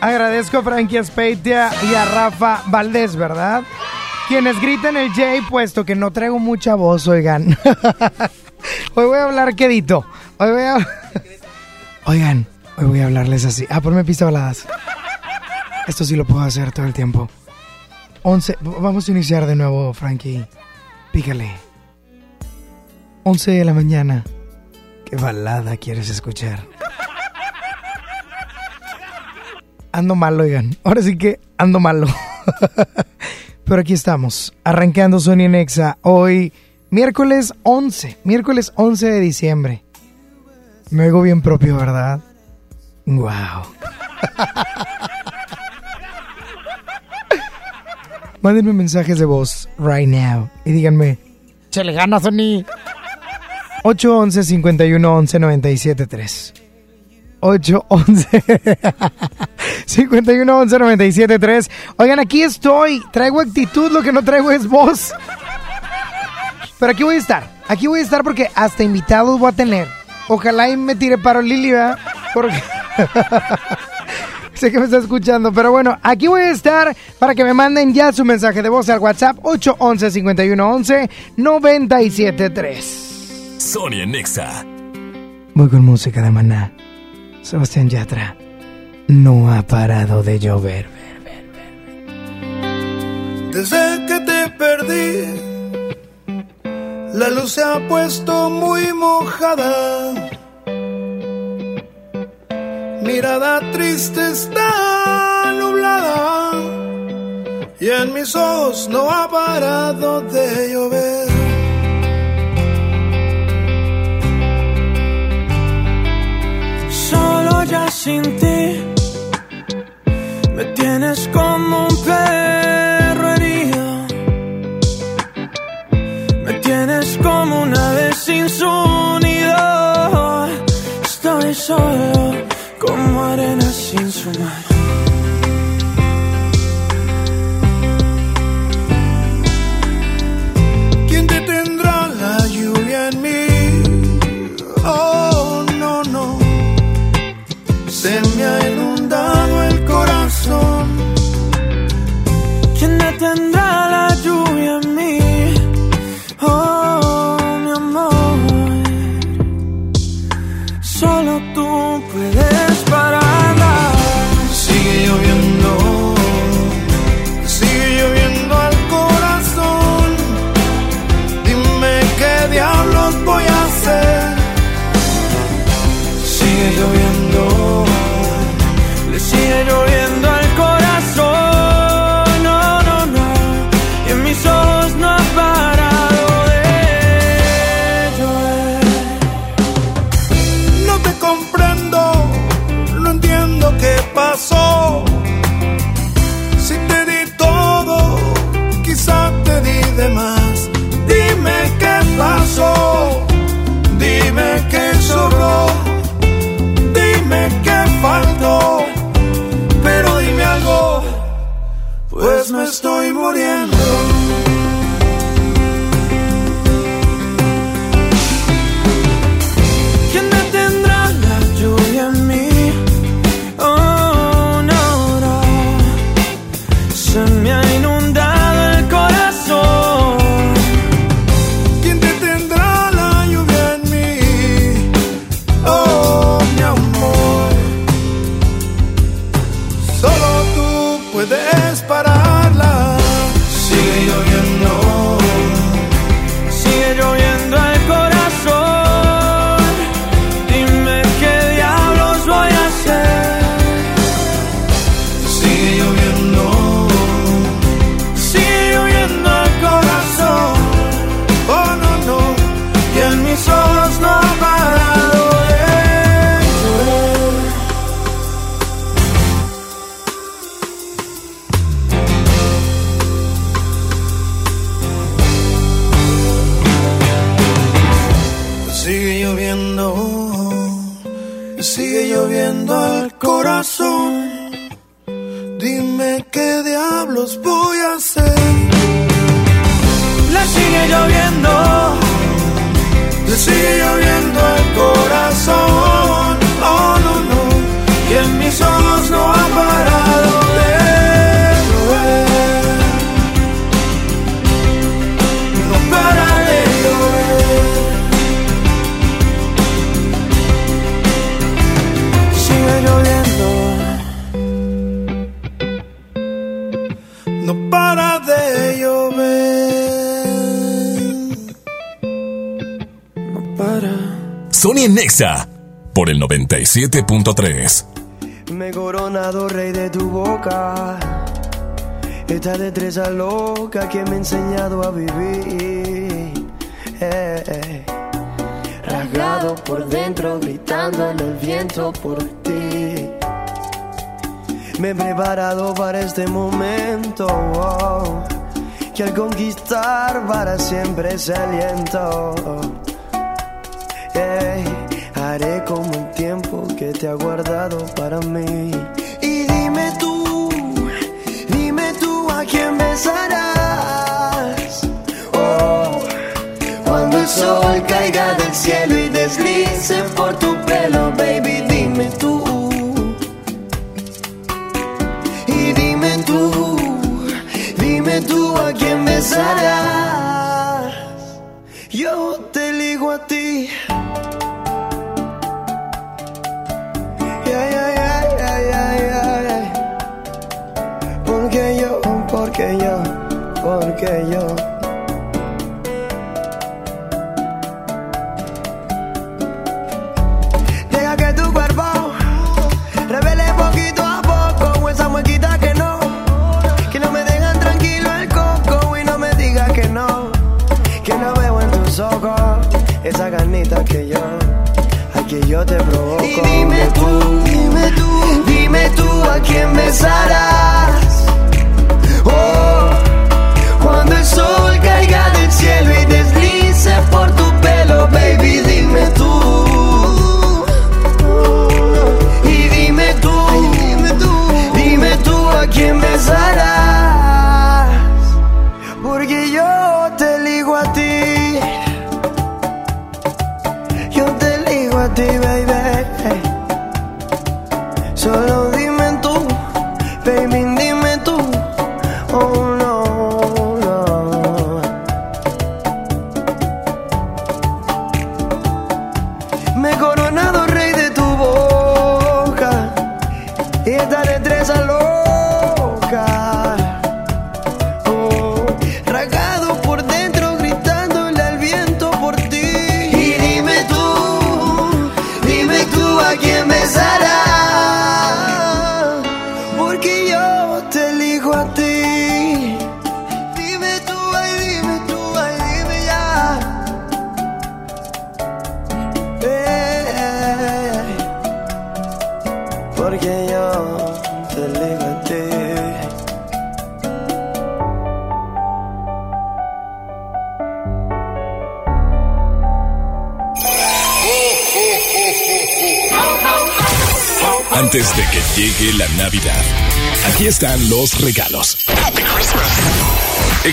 Agradezco a Frankie Aspeitia y a Rafa Valdés, ¿verdad? Quienes gritan el J, puesto que no traigo mucha voz, oigan. Hoy voy a hablar quedito. Hoy voy a... Oigan, hoy voy a hablarles así. Ah, ponme pista baladas. Esto sí lo puedo hacer todo el tiempo. 11. Vamos a iniciar de nuevo, Frankie. Pícale. 11 de la mañana. ¿Qué balada quieres escuchar? Ando malo, oigan. Ahora sí que ando malo. Pero aquí estamos, arrancando Sony Nexa. Hoy, miércoles 11, miércoles 11 de diciembre. Me oigo bien propio, ¿verdad? Wow. Mándenme mensajes de voz right now y díganme, ¡Chale gana, Sony! 811 5111 973 811 5111 973 Oigan, aquí estoy. Traigo actitud, lo que no traigo es voz. Pero aquí voy a estar. Aquí voy a estar porque hasta invitados voy a tener. Ojalá y me tire paro Lili, ¿verdad? Porque sé que me está escuchando. Pero bueno, aquí voy a estar para que me manden ya su mensaje de voz al WhatsApp 811 5111 973 Sony en Exa. Voy con música de maná. Sebastián Yatra. No ha parado de llover. Desde que te perdí, la luz se ha puesto muy mojada. Mirada triste está nublada y en mis ojos no ha parado de llover. Sin ti me tienes como un perro herido. Me tienes como una vez sin su nido. Estoy solo como arena sin su. Se me 97.3. Me he coronado rey de tu boca. Esta destreza loca que me ha enseñado a vivir. Eh, eh. Rasgado por dentro, gritando en el viento por ti. Me he preparado para este momento. wow, que al conquistar para siempre se aliento. Haré como el tiempo que te ha guardado para mí. Y dime tú, dime tú a quién besarás. Oh, cuando el sol caiga del cielo y deslice por tu pelo, baby, dime tú. Y dime tú, dime tú a quién besarás. Yo te provoco. Y dime tú, dime tú, dime tú a quién besarás.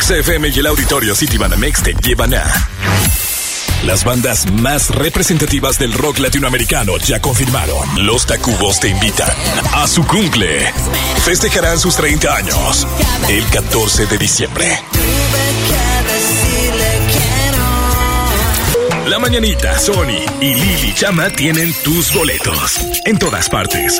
XFM y el auditorio City Banamex te llevan a las bandas más representativas del rock latinoamericano ya confirmaron. Los Tacubos te invitan a su cumple. Festejarán sus 30 años el 14 de diciembre. La Mañanita, Sony y Lili Chama tienen tus boletos en todas partes.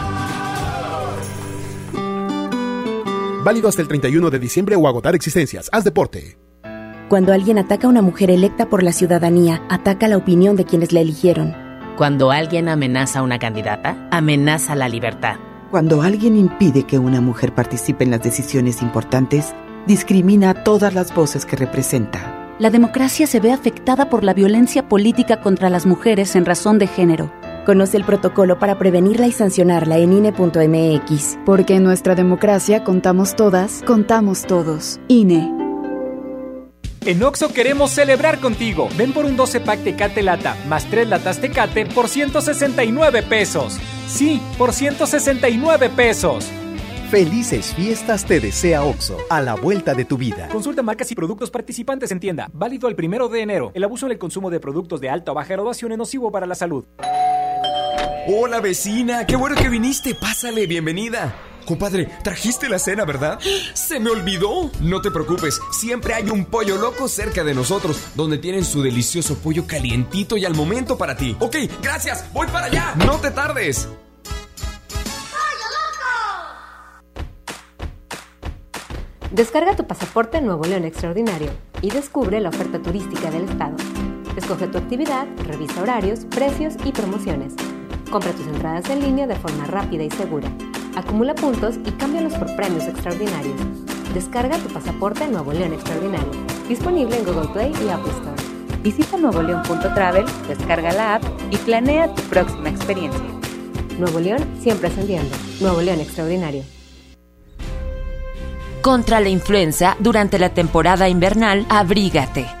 Válido hasta el 31 de diciembre o agotar existencias. Haz deporte. Cuando alguien ataca a una mujer electa por la ciudadanía, ataca la opinión de quienes la eligieron. Cuando alguien amenaza a una candidata, amenaza la libertad. Cuando alguien impide que una mujer participe en las decisiones importantes, discrimina a todas las voces que representa. La democracia se ve afectada por la violencia política contra las mujeres en razón de género. Conoce el protocolo para prevenirla y sancionarla en INE.mx. Porque en nuestra democracia contamos todas, contamos todos. INE. En Oxo queremos celebrar contigo. Ven por un 12 pack Tecate Lata más 3 latas Tecate por 169 pesos. Sí, por 169 pesos. Felices fiestas te desea OXO, a la vuelta de tu vida. Consulta marcas y productos participantes en tienda. Válido el primero de enero. El abuso en el consumo de productos de alta o baja graduación es nocivo para la salud. Hola vecina, qué bueno que viniste. Pásale, bienvenida. Compadre, trajiste la cena, ¿verdad? Se me olvidó. No te preocupes, siempre hay un pollo loco cerca de nosotros, donde tienen su delicioso pollo calientito y al momento para ti. Ok, gracias, voy para allá. No te tardes. Descarga tu pasaporte Nuevo León Extraordinario y descubre la oferta turística del estado. Escoge tu actividad, revisa horarios, precios y promociones. Compra tus entradas en línea de forma rápida y segura. Acumula puntos y cámbialos por premios extraordinarios. Descarga tu pasaporte Nuevo León Extraordinario. Disponible en Google Play y Apple Store. Visita nuevoleón.travel, descarga la app y planea tu próxima experiencia. Nuevo León siempre ascendiendo. Nuevo León Extraordinario. Contra la influenza, durante la temporada invernal, abrígate.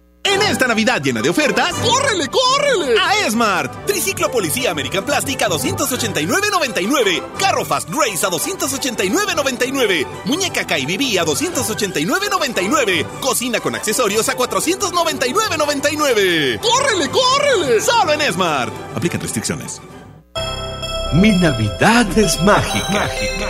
En esta Navidad llena de ofertas, ¡córrele, córrele! A Esmart. Triciclo Policía American Plastic a 289.99. Carro Fast Race a 289.99. Muñeca KBB a 289.99. Cocina con accesorios a 499.99. ¡Córrele, córrele! Solo en Esmart. Aplican restricciones. Mi Navidad es mágica. mágica.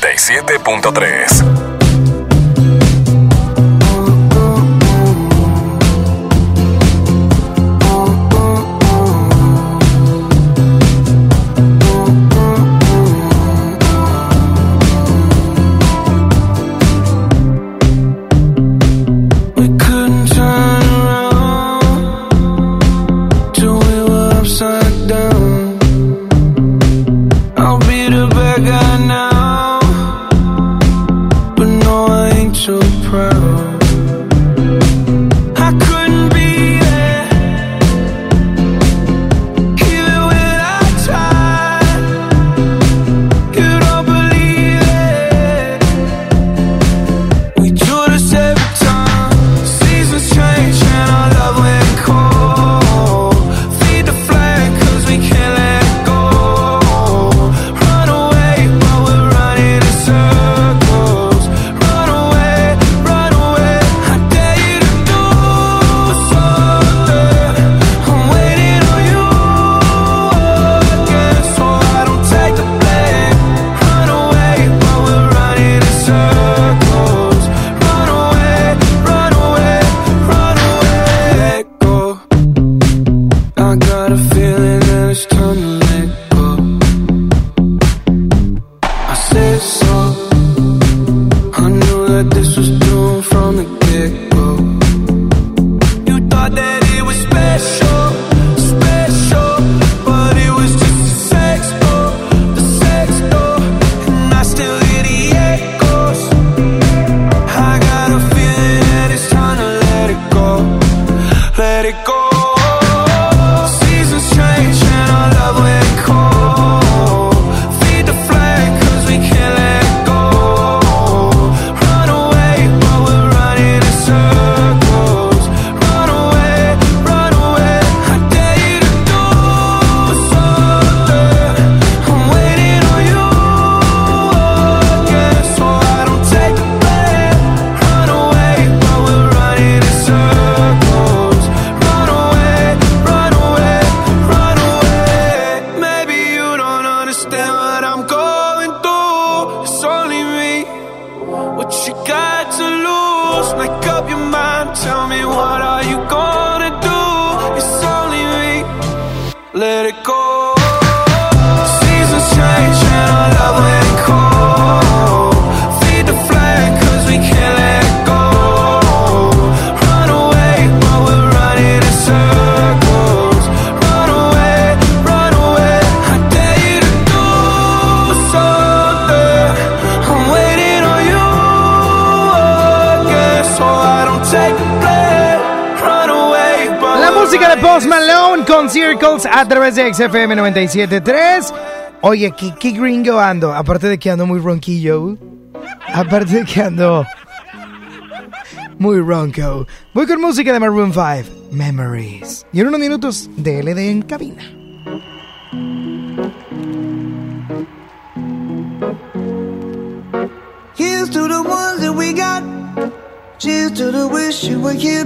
97.3. de XFM 97.3. Oye, ¿qué, qué gringo ando? Aparte de que ando muy ronquillo. Aparte de que ando muy ronco. Voy con música de Maroon 5, Memories. Y en unos minutos, DLD en cabina.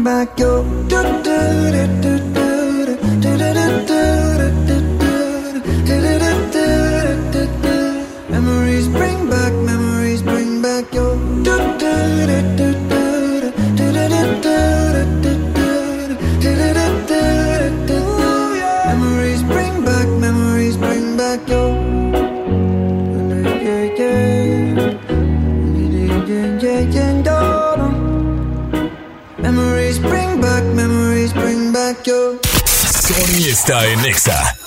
창밖요 Memories bring back está en.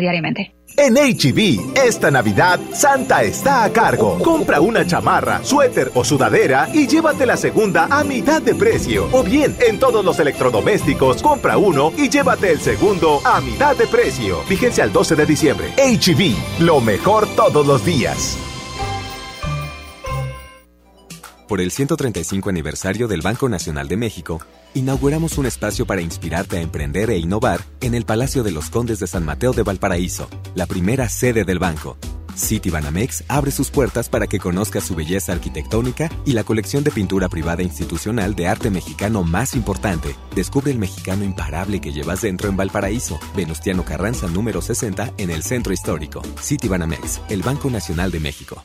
Diariamente. En HB, esta Navidad, Santa está a cargo. Compra una chamarra, suéter o sudadera y llévate la segunda a mitad de precio. O bien, en todos los electrodomésticos, compra uno y llévate el segundo a mitad de precio. Vigencia al 12 de diciembre. HB, lo mejor todos los días. Por el 135 aniversario del Banco Nacional de México, inauguramos un espacio para inspirarte a emprender e innovar en el Palacio de los Condes de San Mateo de Valparaíso, la primera sede del banco. City Banamex abre sus puertas para que conozcas su belleza arquitectónica y la colección de pintura privada institucional de arte mexicano más importante. Descubre el mexicano imparable que llevas dentro en Valparaíso, Venustiano Carranza número 60 en el centro histórico. City Banamex, el Banco Nacional de México.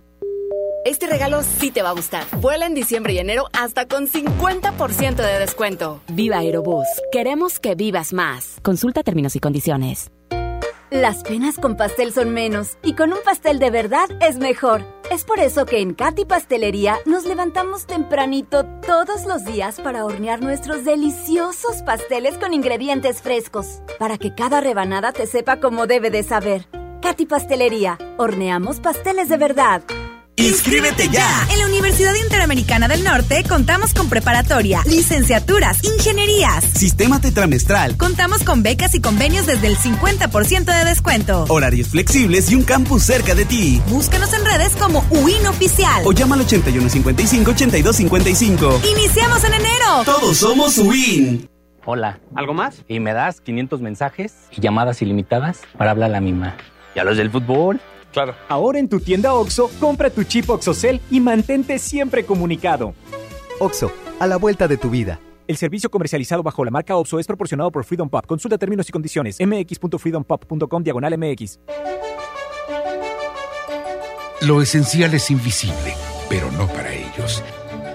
Este regalo sí te va a gustar. Vuela en diciembre y enero hasta con 50% de descuento. Viva Aerobús. Queremos que vivas más. Consulta términos y condiciones. Las penas con pastel son menos y con un pastel de verdad es mejor. Es por eso que en Katy Pastelería nos levantamos tempranito todos los días para hornear nuestros deliciosos pasteles con ingredientes frescos, para que cada rebanada te sepa como debe de saber. Katy Pastelería, horneamos pasteles de verdad. ¡Inscríbete ya! En la Universidad Interamericana del Norte contamos con preparatoria, licenciaturas, ingenierías, sistema tetramestral. Contamos con becas y convenios desde el 50% de descuento. Horarios flexibles y un campus cerca de ti. Búscanos en redes como UIN Oficial. O llama al 8155-8255. ¡Iniciamos en enero! Todos somos UIN. Hola. ¿Algo más? Y me das 500 mensajes y llamadas ilimitadas para hablar a la misma. ¿Y a los del fútbol? Claro. Ahora en tu tienda OXO, compra tu chip OXOCEL y mantente siempre comunicado. OXO, a la vuelta de tu vida. El servicio comercializado bajo la marca OXO es proporcionado por Freedom Pop. Consulta términos y condiciones. mx.freedompop.com diagonal mx. Lo esencial es invisible, pero no para ellos.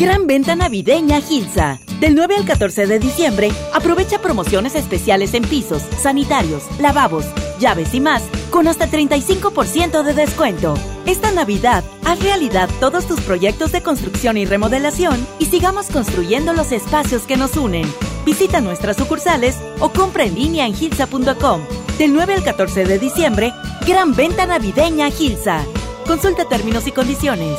Gran venta navideña Gilsa. Del 9 al 14 de diciembre, aprovecha promociones especiales en pisos, sanitarios, lavabos, llaves y más, con hasta 35% de descuento. Esta Navidad, haz realidad todos tus proyectos de construcción y remodelación y sigamos construyendo los espacios que nos unen. Visita nuestras sucursales o compra en línea en gilsa.com. Del 9 al 14 de diciembre, gran venta navideña Gilsa. Consulta términos y condiciones.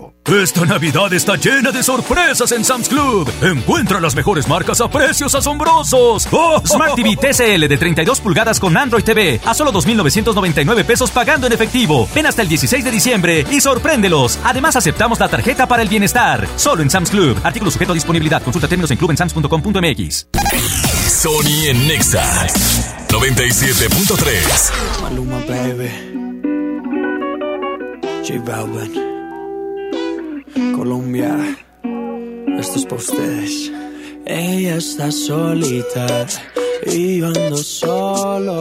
Esta Navidad está llena de sorpresas en Sam's Club. Encuentra las mejores marcas a precios asombrosos. ¡Oh! Smart TV TCL de 32 pulgadas con Android TV a solo 2.999 pesos pagando en efectivo. Ven hasta el 16 de diciembre y sorpréndelos. Además aceptamos la tarjeta para el bienestar. Solo en Sam's Club. Artículo sujeto a disponibilidad. Consulta términos en clubensams.com.mx. Sony en Nexa 97.3. Maluma, baby. J Balvin. Colombia, esto es para ustedes. Ella está solita y yo ando solo.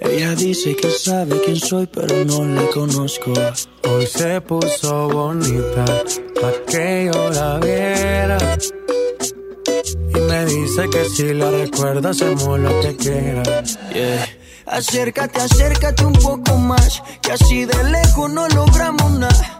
Ella dice que sabe quién soy, pero no la conozco. Hoy se puso bonita pa' que yo la viera. Y me dice que si la recuerda hacemos lo que quiera. Yeah. Acércate, acércate un poco más, que así de lejos no logramos nada.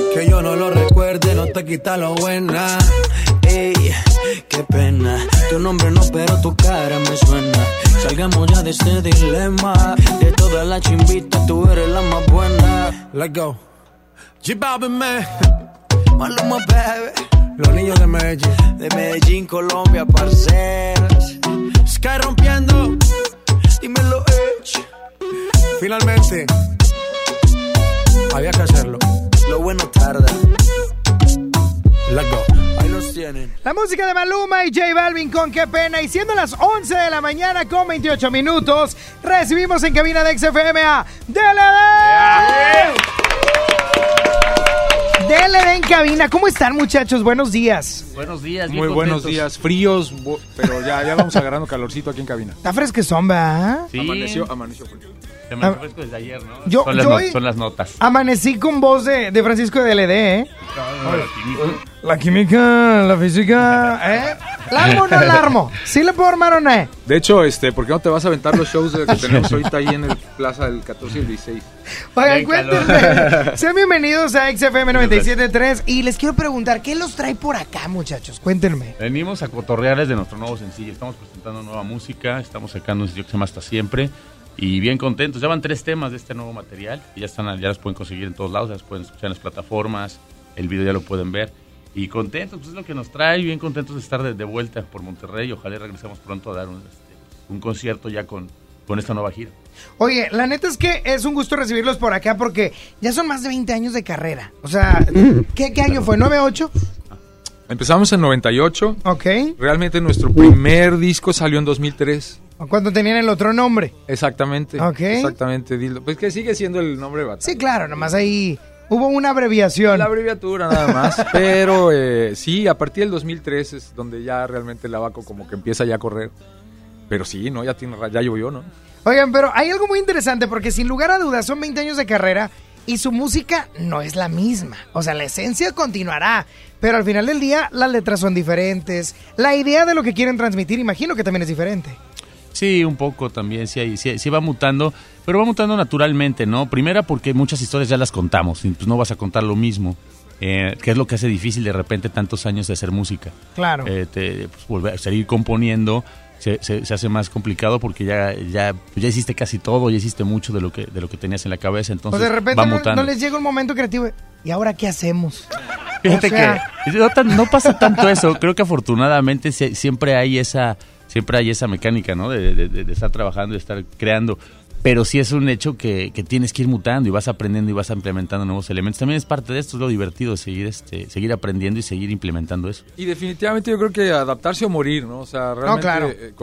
Que yo no lo recuerde, no te quita lo buena. Ey, qué pena. Tu nombre no, pero tu cara me suena. Salgamos ya de este dilema. De todas las chimbitas, tú eres la más buena. Let's go. G-Balvin, man. Maluma, baby. Los niños de Medellín. De Medellín, Colombia, parceras. Sky rompiendo. Dímelo, Edge. Finalmente. Había que hacerlo. Lo bueno tarda. Let's go. Ahí los tienen. La música de Maluma y J Balvin con qué pena. Y siendo las 11 de la mañana con 28 minutos, recibimos en cabina de XFM a DLD. DLD en cabina. ¿Cómo están, muchachos? Buenos días. Buenos días, Muy buenos días, fríos, pero ya, ya vamos agarrando calorcito aquí en cabina. Está fresquezón, ¿verdad? Sí. Amaneció, amaneció frío. Se me fresco desde ayer, ¿no? Yo- son, las yo no- hoy- son las notas. Amanecí con voz de, de Francisco de DLD, ¿eh? La química, la física, ¿eh? ¿La armo o no la armo? ¿Sí le puedo armar o no? De hecho, este, ¿por qué no te vas a aventar los shows que tenemos ahorita ahí en el Plaza del 14 y el 16? Oigan, Bien calor. cuéntenme. Sean bienvenidos a XFM 97.3 y les quiero preguntar, ¿qué los trae por acá, muchachos? Cuéntenme. Venimos a cotorrearles de nuestro nuevo sencillo. Estamos presentando nueva música, estamos sacando un sencillo que se llama Hasta Siempre. Y bien contentos. Ya van tres temas de este nuevo material. Y ya están, ya las pueden conseguir en todos lados, ya las pueden escuchar en las plataformas. El video ya lo pueden ver. Y contentos, pues es lo que nos trae. Bien contentos de estar de, de vuelta por Monterrey. Ojalá regresemos pronto a dar un, este, un concierto ya con, con esta nueva gira. Oye, la neta es que es un gusto recibirlos por acá porque ya son más de 20 años de carrera. O sea, ¿qué, qué año fue? ¿9-8? Empezamos en 98. Ok. Realmente nuestro primer disco salió en 2003. Cuando tenían el otro nombre. Exactamente. Ok. Exactamente, Dildo. Pues que sigue siendo el nombre de batalla. Sí, claro, nomás ahí hubo una abreviación. La abreviatura nada más. Pero eh, sí, a partir del 2003 es donde ya realmente el abaco como que empieza ya a correr. Pero sí, ¿no? Ya, tiene, ya llovió, ¿no? Oigan, pero hay algo muy interesante porque sin lugar a dudas son 20 años de carrera y su música no es la misma. O sea, la esencia continuará, pero al final del día las letras son diferentes. La idea de lo que quieren transmitir, imagino que también es diferente. Sí, un poco también, sí, hay- sí, sí va mutando, pero va mutando naturalmente, ¿no? Primera porque muchas historias ya las contamos, y pues no vas a contar lo mismo, eh, que es lo que hace difícil de repente tantos años de hacer música. Claro. Eh, te- pues, volver, seguir componiendo se, se- se hace más complicado porque ya, ya, ya hiciste casi todo, ya hiciste mucho de lo que, de lo que tenías en la cabeza, entonces de repente va no, mutando. no les llega un momento creativo. ¿Y ahora qué hacemos? Fíjate O sea- que no, no pasa tanto eso. Creo que afortunadamente sie- siempre hay esa siempre hay esa mecánica, ¿no? De, de- de- de estar trabajando, de estar creando. Pero sí es un hecho que, que tienes que ir mutando y vas aprendiendo y vas implementando nuevos elementos. También es parte de esto, es lo divertido, seguir este seguir aprendiendo y seguir implementando eso. Y definitivamente yo creo que adaptarse o morir, ¿no? O sea, realmente claro. eh,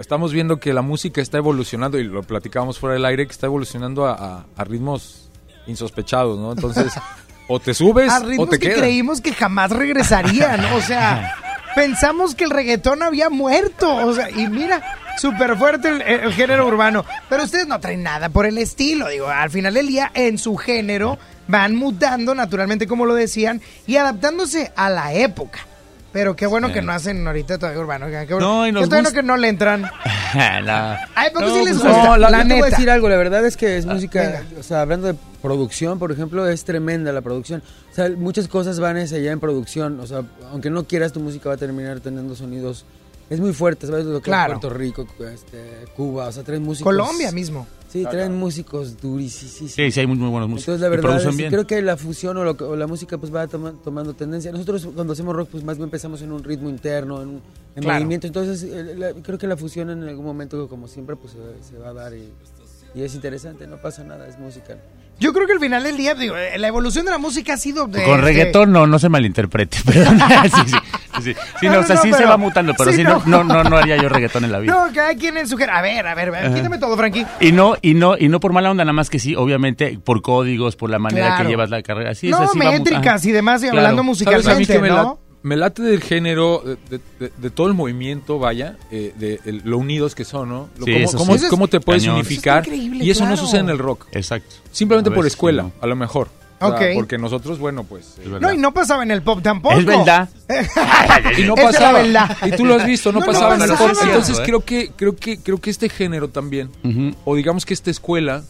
estamos viendo que la música está evolucionando y lo platicábamos fuera del aire, que está evolucionando a, a- a ritmos insospechados, ¿no? Entonces, o te subes a o ritmos te que quedas. creímos que jamás regresarían. O sea, pensamos que el reggaetón había muerto. O sea, y mira, súper fuerte el, el género urbano. Pero ustedes no traen nada por el estilo. Digo, al final del día, en su género, van mutando naturalmente, como lo decían, y adaptándose a la época. Pero qué bueno Sí. que no hacen ahorita todavía urbano. Qué bueno, No, y qué nos bueno gusta. que no le entran. La- Ay, ¿por qué No, sí les pues, gusta? No, la, la yo te voy a neta. decir algo, la verdad es que es Ah, música, venga. o sea, hablando de producción, por ejemplo, es tremenda la producción. O sea, muchas cosas van hacia allá en producción, o sea, aunque no quieras, tu música va a terminar teniendo sonidos, es muy fuerte, ¿sabes? Lo que es Claro. Puerto Rico, este, Cuba, o sea, traen músicos. Colombia mismo. Sí, traen músicos durísimos. Sí, sí, hay muy, muy buenos músicos. Entonces, la verdad, producen es- bien. creo que la fusión o, lo que- o la música pues va toma- tomando tendencia. Nosotros cuando hacemos rock pues más bien empezamos en un ritmo interno, en, un- en Claro. movimiento. Entonces eh, la- creo que la fusión en algún momento como siempre pues se, se va a dar y, y es interesante, no pasa nada, es música. Yo creo que al final del día, digo, eh, la evolución de la música ha sido de... Con de- reggaetón no, no se malinterprete. Pero, sí, sí, sí, sí, No, no, no, o sea, no, sí se pero- va mutando, pero sí, sí, no, no, no, no haría yo reggaetón en la vida. No, cada quien en su... A ver, a ver, a ver, quítame todo, Frankie. Y no, y no, y no por mala onda, nada más que sí, obviamente, por códigos, por la manera Claro. que llevas la carrera. Sí, no, es así, métricas y demás, y Claro. hablando ¿Sabes a mí musicalmente, que me, la- ¿no? Me late del género, de, de- de- de todo el movimiento, vaya, eh, de el- lo unidos que son, ¿no? Lo- Sí, cómo, eso cómo- sí. cómo te puedes Cañón. unificar. Eso está increíble, y eso no sucede en el rock. Exacto. Simplemente por escuela, sí, a lo mejor. O sea, Ok. Porque nosotros, bueno, pues... eh, No, y no pasaba en el pop tampoco. Es verdad. y no es la pasaba. verdad. Y tú lo has visto, no, No, no pasaba en el pop. Entonces ¿eh? creo que, creo que, creo que este género también, o digamos que esta escuela,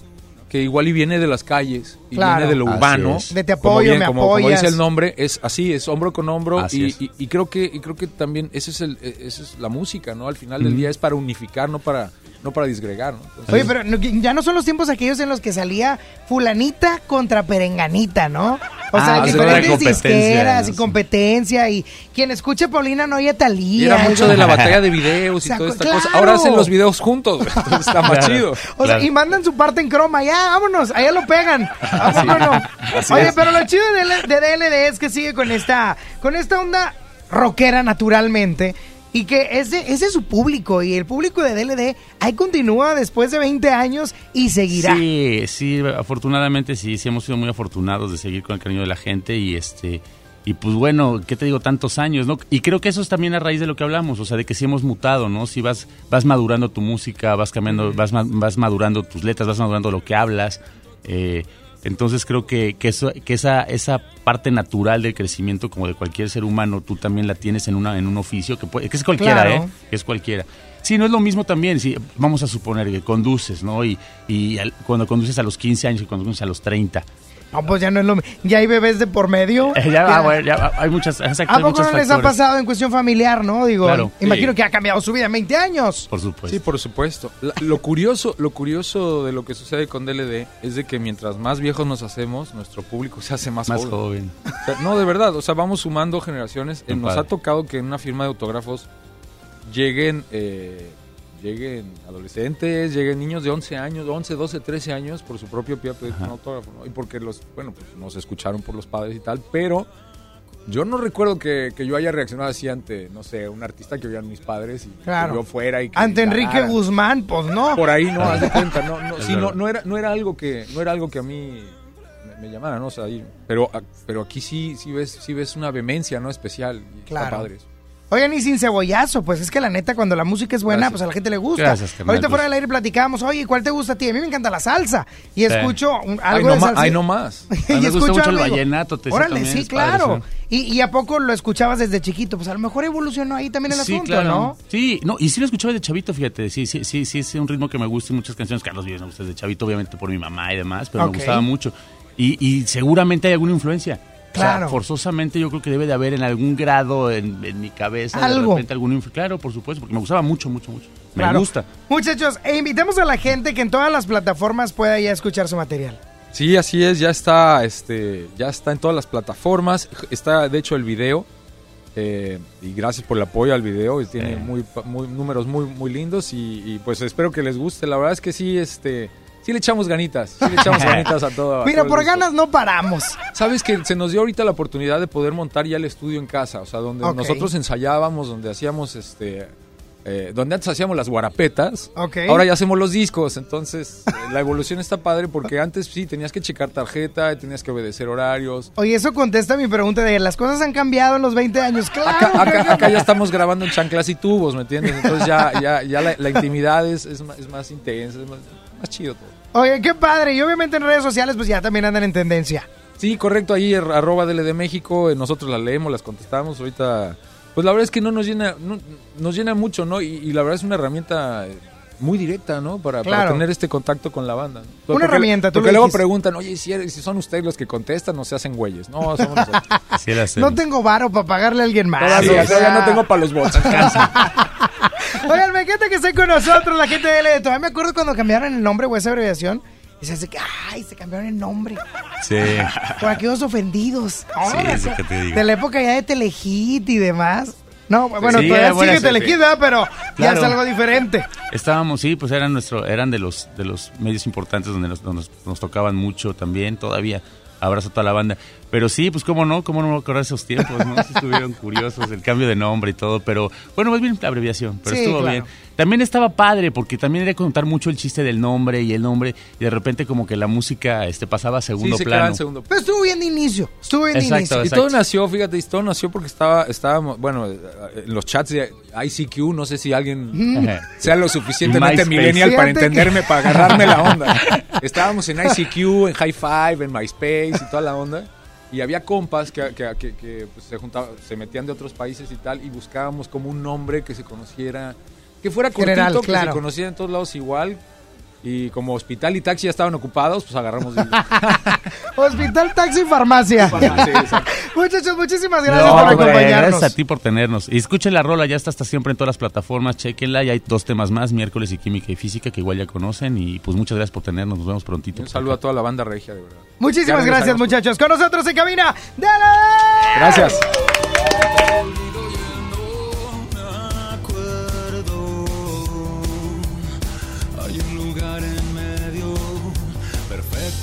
que igual y viene de las calles, y Claro. viene de lo urbano. De te como apoyo, bien, me como, como apoyas. dice el nombre, es así, es hombro con hombro, y, y- y creo que, y creo que también esa es el, esa es la música, ¿no? Al final del día es para unificar, no para, no para disgregar, ¿no? Entonces, Oye, pero no- ya no son los tiempos aquellos en los que salía fulanita contra perenganita, ¿no? O Ah, sea, sí, diferentes era competencia, disqueras y sí. competencia y quien escuche Paulina no oye Talía. y era mucho de la batalla de videos y O sea, toda esta claro. cosa. Ahora hacen los videos juntos, güey, entonces está más Claro. chido. O sea, Claro. y mandan su parte en croma, ya, vámonos, allá lo pegan. ¿A poco no? Así Oye, es. pero lo chido de, de DLD es que sigue con esta, con esta onda rockera naturalmente. Y que ese, ese es su público. Y el público de DLD ahí continúa después de 20 años y seguirá. Sí, sí, afortunadamente sí, sí hemos sido muy afortunados de seguir con el cariño de la gente y este y pues bueno, ¿qué te digo? Tantos años, ¿no? Y creo que eso es también a raíz de lo que hablamos, o sea, de que sí hemos mutado, ¿no? Si vas vas madurando tu música, vas cambiando, vas vas madurando tus letras, vas madurando lo que hablas. eh, entonces creo que, que, eso, que esa, esa parte natural del crecimiento como de cualquier ser humano, tú también la tienes en, una, en un oficio que, puede, que es cualquiera, Claro. ¿eh? Que es cualquiera. Sí, no es lo mismo también, si vamos a suponer que conduces, ¿no? Y, y al- cuando conduces a los 15 años y cuando conduces a los 30. No, pues ya no es lo mismo. Ya hay bebés de por medio. Eh, ya, ah, bueno, ya hay muchas, exacto, ¿A poco no les ha pasado en cuestión familiar, no? Digo, Claro, imagino sí. que ha cambiado su vida en 20 años. Por supuesto. Sí, por supuesto. La- lo curioso, lo curioso de lo que sucede con DLD es de que mientras más viejos nos hacemos, nuestro público se hace más, Más joven. joven. O sea, no, de verdad, o sea, vamos sumando generaciones. Eh, nos padre. ha tocado que en una firma de autógrafos lleguen eh, lleguen adolescentes, lleguen niños de 11 años, 11, 12, 13 años por su propio pie a pedir un autógrafo, ¿no? Y porque los, bueno, pues nos escucharon por los padres y tal, pero yo no recuerdo que, que yo haya reaccionado así ante, no sé, un artista que oían mis padres y Claro. que yo fuera y que Ante Enrique. Guzmán, pues no. Por ahí, no, haz de cuenta, no, no, sí, no, no era, no era algo que, no era algo que a mí me, me llamara, ¿no? O sea, ahí- pero, pero aquí sí, sí ves, sí ves una vehemencia, ¿no? Especial. y está Claro. padre eso. Oigan, y sin cebollazo, pues es que la neta, cuando la música es buena, Gracias. pues a la gente le gusta. Gracias, Ahorita fuera del aire platicábamos, oye, ¿cuál te gusta a ti? A mí me encanta la salsa. Y Sí. escucho un- Ay, algo no de salsa. ay, no más. Y me gusta escucho mucho el vallenato, te- Órale, sí, padre, claro. sí. Y, y a poco lo escuchabas desde chiquito, pues a lo mejor evolucionó ahí también el Sí, asunto, claro. ¿no? Sí, no, y sí lo escuchaba de chavito, fíjate. Sí, sí, sí, sí, es un ritmo que me gusta y muchas canciones. Carlos Vives me gusta desde chavito, obviamente por mi mamá y demás, pero Ok. me gustaba mucho. Y, y seguramente hay alguna influencia. O sea, Claro. forzosamente yo creo que debe de haber en algún grado en, en mi cabeza. Algo. De repente algún influ- Claro, por supuesto, porque me gustaba mucho, mucho, mucho. Me Claro. gusta. Muchachos, e invitemos a la gente que en todas las plataformas pueda ya escuchar su material. Sí, así es, ya está, este, ya está en todas las plataformas, está de hecho el video, eh, y gracias por el apoyo al video, y tiene Sí. muy, pa- muy- números muy, muy lindos y, y, pues espero que les guste, la verdad es que sí, este, sí le echamos ganitas, sí le echamos ganitas a todo. a Mira, todo por ganas no paramos. Sabes que se nos dio ahorita la oportunidad de poder montar ya el estudio en casa, o sea, donde nosotros ensayábamos, donde hacíamos este eh, donde antes hacíamos las guarapetas, Ok. ahora ya hacemos los discos, entonces eh, la evolución está padre porque antes sí tenías que checar tarjeta, tenías que obedecer horarios. Oye, eso contesta mi pregunta de las cosas han cambiado en los 20 años. Claro. Acá, acá- ya estamos grabando en chanclas y tubos, ¿me entiendes? Entonces ya, ya, ya la, la intimidad es, es, más, es más intensa, es más, más chido todo. Oye, qué padre. Y obviamente en redes sociales pues ya también andan en tendencia. Sí, correcto, ahí arroba DL México, eh, nosotros las leemos, las contestamos, ahorita, pues la verdad es que no nos llena, no- nos llena mucho, ¿no? Y, y la verdad es una herramienta eh, muy directa, ¿no? Para, tener este contacto con la banda. ¿no? Una Porque- herramienta, tú Porque lo luego dijiste. preguntan, oye, si, eres- si son ustedes los que contestan o se hacen güeyes. No, somos nosotros. No tengo varo para pagarle a alguien más. Todavía, o sea. todavía no tengo para los bots. Oigan, me encanta que estén con nosotros la gente de L. Todavía me acuerdo cuando cambiaron el nombre o esa abreviación. Y se hace que, ay, se cambiaron el nombre. Sí. Por aquellos ofendidos. Sí, es lo que te digo. De la época ya de Telehit y demás. No, bueno, Sí, todavía sigue ¿verdad? Pero ya es algo diferente. Estábamos, sí, pues eran nuestro, eran de los, de los medios importantes donde nos, nos, nos tocaban mucho también, todavía. Abrazo a toda la banda. Pero sí, pues cómo no, cómo no me acordar esos tiempos, ¿no? Estuvieron curiosos, el cambio de nombre y todo, pero bueno, más bien la abreviación, pero Sí, estuvo claro. bien. También estaba padre, porque también era contar mucho el chiste del nombre y el nombre, y de repente como que la música este pasaba a segundo Sí, se plano. en segundo Pero estuvo bien de inicio. Estuvo bien de Exacto, inicio. Y todo nació, fíjate, y todo nació porque estaba, estábamos, bueno, eh, en los chats de ICQ, no sé si alguien sea lo suficientemente millennial para que- entenderme, para agarrarme la onda. Estábamos en ICQ, en High Five, en MySpace y toda la onda. Y había compas que, que- que- que, pues, se juntaban, se metían de otros países y tal, y buscábamos como un nombre que se conociera, que fuera cortito, General, que claro. se conociera en todos lados igual. Y como hospital y taxi ya estaban ocupados, pues agarramos. Hospital, taxi, farmacia. Muchachos, muchísimas gracias No, por hombre, acompañarnos. gracias a ti por tenernos. Y escuchen la rola, ya está hasta siempre en todas las plataformas, chequenla, y hay dos temas más, miércoles y química y física, que igual ya conocen, y pues muchas gracias por tenernos, nos vemos prontito. Un saludo a toda la banda regia, de verdad. Muchísimas Ya gracias, muchachos. Con nosotros en cabina. ¡Dale! Gracias.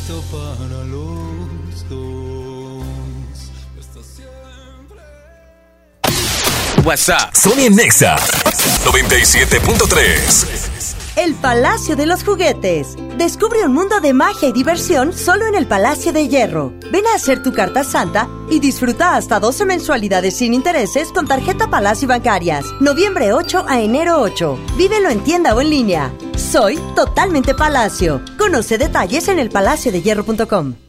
Perfecto para los dos. Está siempre. WhatsApp. Sony Nexa 97.3. El Palacio de los Juguetes. Descubre un mundo de magia y diversión solo en el Palacio de Hierro. Ven a hacer tu carta santa y disfruta hasta 12 mensualidades sin intereses con tarjeta Palacio Bancarias. Noviembre 8 a enero 8. Vívelo en tienda o en línea. Soy totalmente Palacio. Conoce detalles en elpalaciodehierro.com.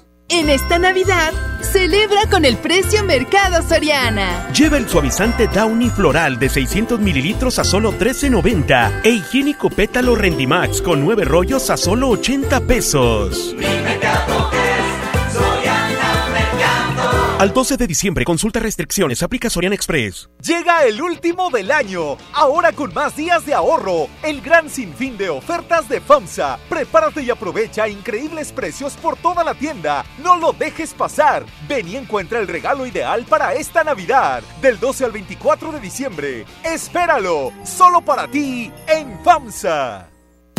En esta Navidad, celebra con el precio Mercado Soriana. Lleva el suavizante Downy Floral de 600 mililitros a solo $13.90 e higiénico pétalo Rendimax con 9 rollos a solo 80 pesos. Al 12 de diciembre, consulta restricciones, aplica Sorian Express. Llega el último del año, ahora con más días de ahorro. El gran sinfín de ofertas de FAMSA. Prepárate y aprovecha increíbles precios por toda la tienda. No lo dejes pasar. Ven y encuentra el regalo ideal para esta Navidad. Del 12 al 24 de diciembre. Espéralo, solo para ti en FAMSA.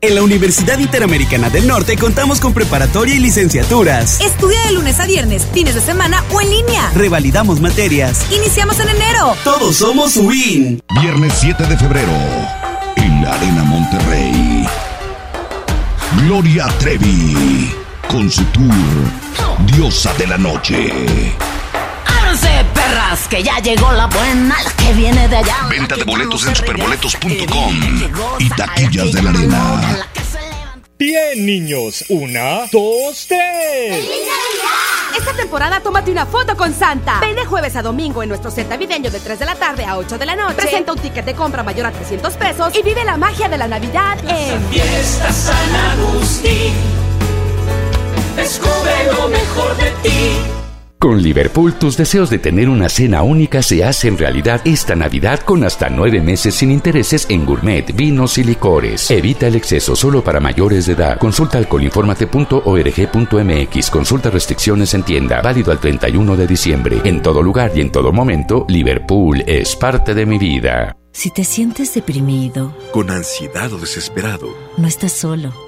En la Universidad Interamericana del Norte contamos con preparatoria y licenciaturas. Estudia de lunes a viernes, fines de semana o en línea. Revalidamos materias. Iniciamos en enero. Todos somos WIN. Viernes 7 de febrero, en la Arena Monterrey. Gloria Trevi, con su tour Diosa de la Noche. Que ya llegó la buena, la que viene de allá. Venta de boletos en superboletos.com y taquillas de la arena. Bien, niños. Una, dos, tres. Esta temporada tómate una foto con Santa. Ven de jueves a domingo en nuestro set navideño de 3 de la tarde a 8 de la noche. Presenta un ticket de compra mayor a 300 pesos y vive la magia de la Navidad en Fiesta San Agustín. Descubre lo mejor de ti. Con Liverpool, tus deseos de tener una cena única se hacen realidad esta Navidad con hasta nueve meses sin intereses en gourmet, vinos y licores. Evita el exceso solo para mayores de edad. Consulta alcoholinformate.org.mx. Consulta restricciones en tienda. Válido al 31 de diciembre. En todo lugar y en todo momento, Liverpool es parte de mi vida. Si te sientes deprimido, con ansiedad o desesperado, no estás solo.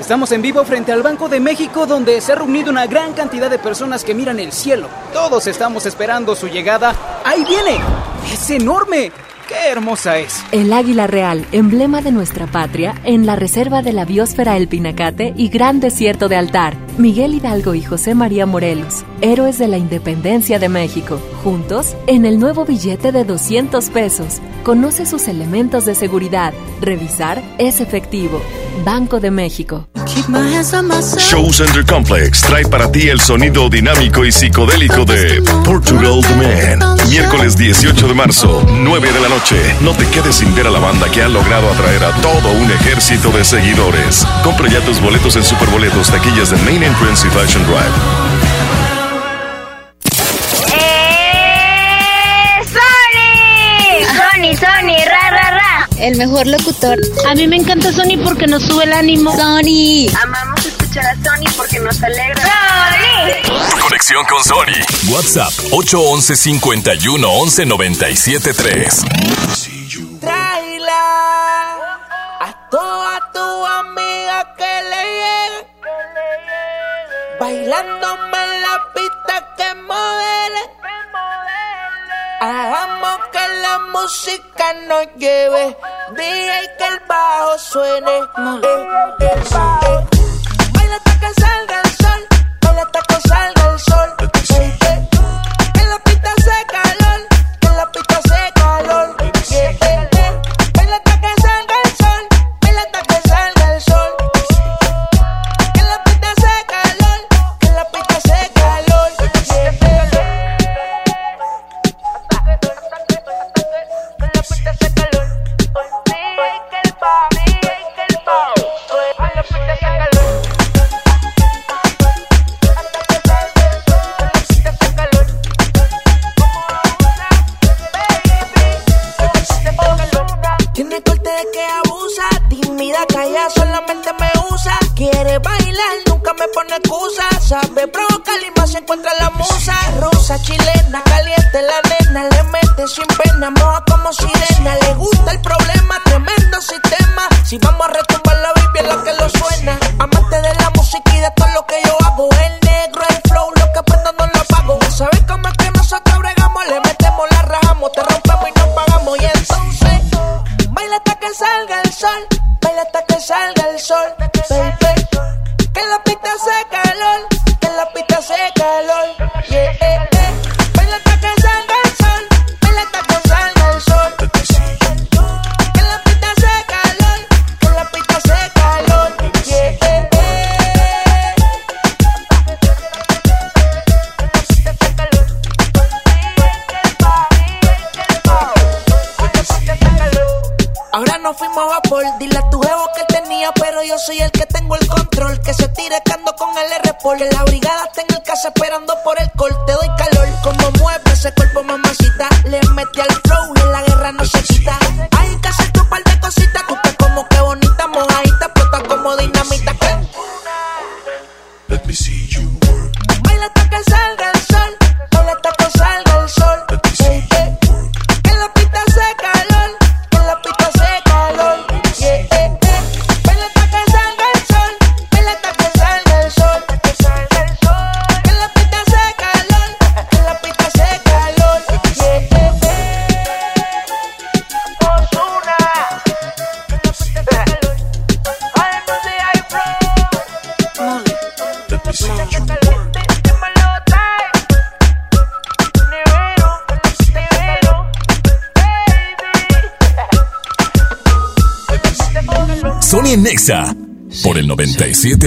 Estamos en vivo frente al Banco de México donde se ha reunido una gran cantidad de personas que miran el cielo. Todos estamos esperando su llegada. ¡Ahí viene! ¡Es enorme! ¡Qué hermosa es! El águila real, emblema de nuestra patria, en la reserva de la biosfera El Pinacate y Gran Desierto de Altar. Miguel Hidalgo y José María Morelos, héroes de la independencia de México. Juntos, en el nuevo billete de 200 pesos. Conoce sus elementos de seguridad. Revisar es efectivo. Banco de México. Show Center Complex trae para ti el sonido dinámico y psicodélico de Portugal The Man. Miércoles 18 de marzo, 9 de la noche. No te quedes sin ver a la banda que ha logrado atraer a todo un ejército de seguidores. Compra ya tus boletos en Superboletos, taquillas de Main Entrance y Fashion Drive. Sony, Sony, ra, ra, ra. El mejor locutor. A mí me encanta Sony porque nos sube el ánimo. Sony. Amamos escuchar a Sony porque nos alegra. Sony. Conexión con Sony. WhatsApp 811 51 11 97 3. Tráela a toda tu amiga que le. Bailándome en la pista que modele. Hagamos que la música nos lleve. Dije que el bajo suene. Eh, eh, eh. Baila hasta que salga el sol. Baila hasta que salga el sol.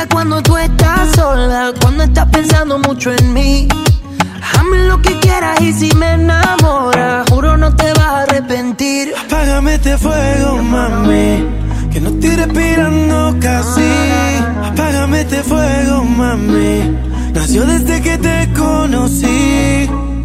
pasa cuando tú estás sola, cuando estás pensando mucho en mí. Hazme lo que quieras y si me enamora, juro no te vas a arrepentir. Apágame este fuego, mami, que no estoy respirando casi. Apágame este fuego, mami, nació desde que te conocí.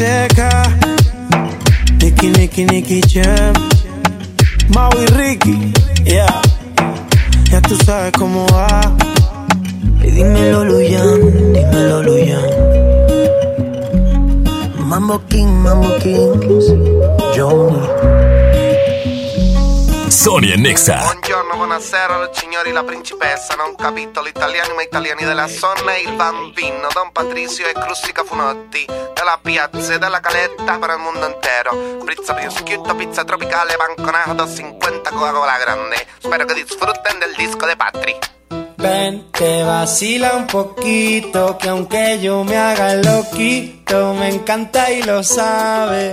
seca. Nicky, Nicky, Nicky Jam. Mau y Ricky, yeah. Ya tú sabes cómo va. Y dímelo, Luyan, dímelo, Luyan. Mambo King, Mambo King, Johnny. Sonia Nexa. Buongiorno, buonasera, signori, la principessa. Non capito l'italiano, ma italiani della zona e il bambino. Don Patrizio e Crustica Funotti. Della piazza e della caletta per il mondo intero. Pizza prosciutto, pizza tropicale, banconato, 50 Coca-Cola grande. Spero che disfruten del disco de Patri. Ven, te vacila un poquito, que aunque yo me haga loquito, me encanta y lo sabe.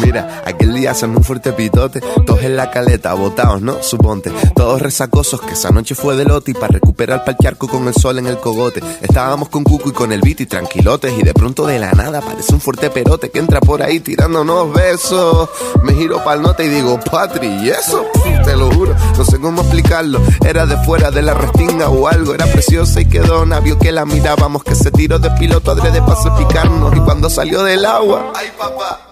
Mira, aquel día hacen un fuerte pitote, todos en la caleta, botados, ¿no? Suponte, todos resacosos, que esa noche fue de lote y para recuperar pa'l charco con el sol en el cogote. Estábamos con Cucu y con el beat tranquilotes y de pronto de la nada aparece un fuerte perote que entra por ahí tirándonos besos. Me giro pa'l nota y digo, Patri, ¿y eso? Te lo juro, no sé cómo explicarlo. Era de fuera de la restinga o algo, era preciosa y quedó navio que la mirábamos, que se tiró de piloto adrede para picarnos y cuando salió del agua, ay papá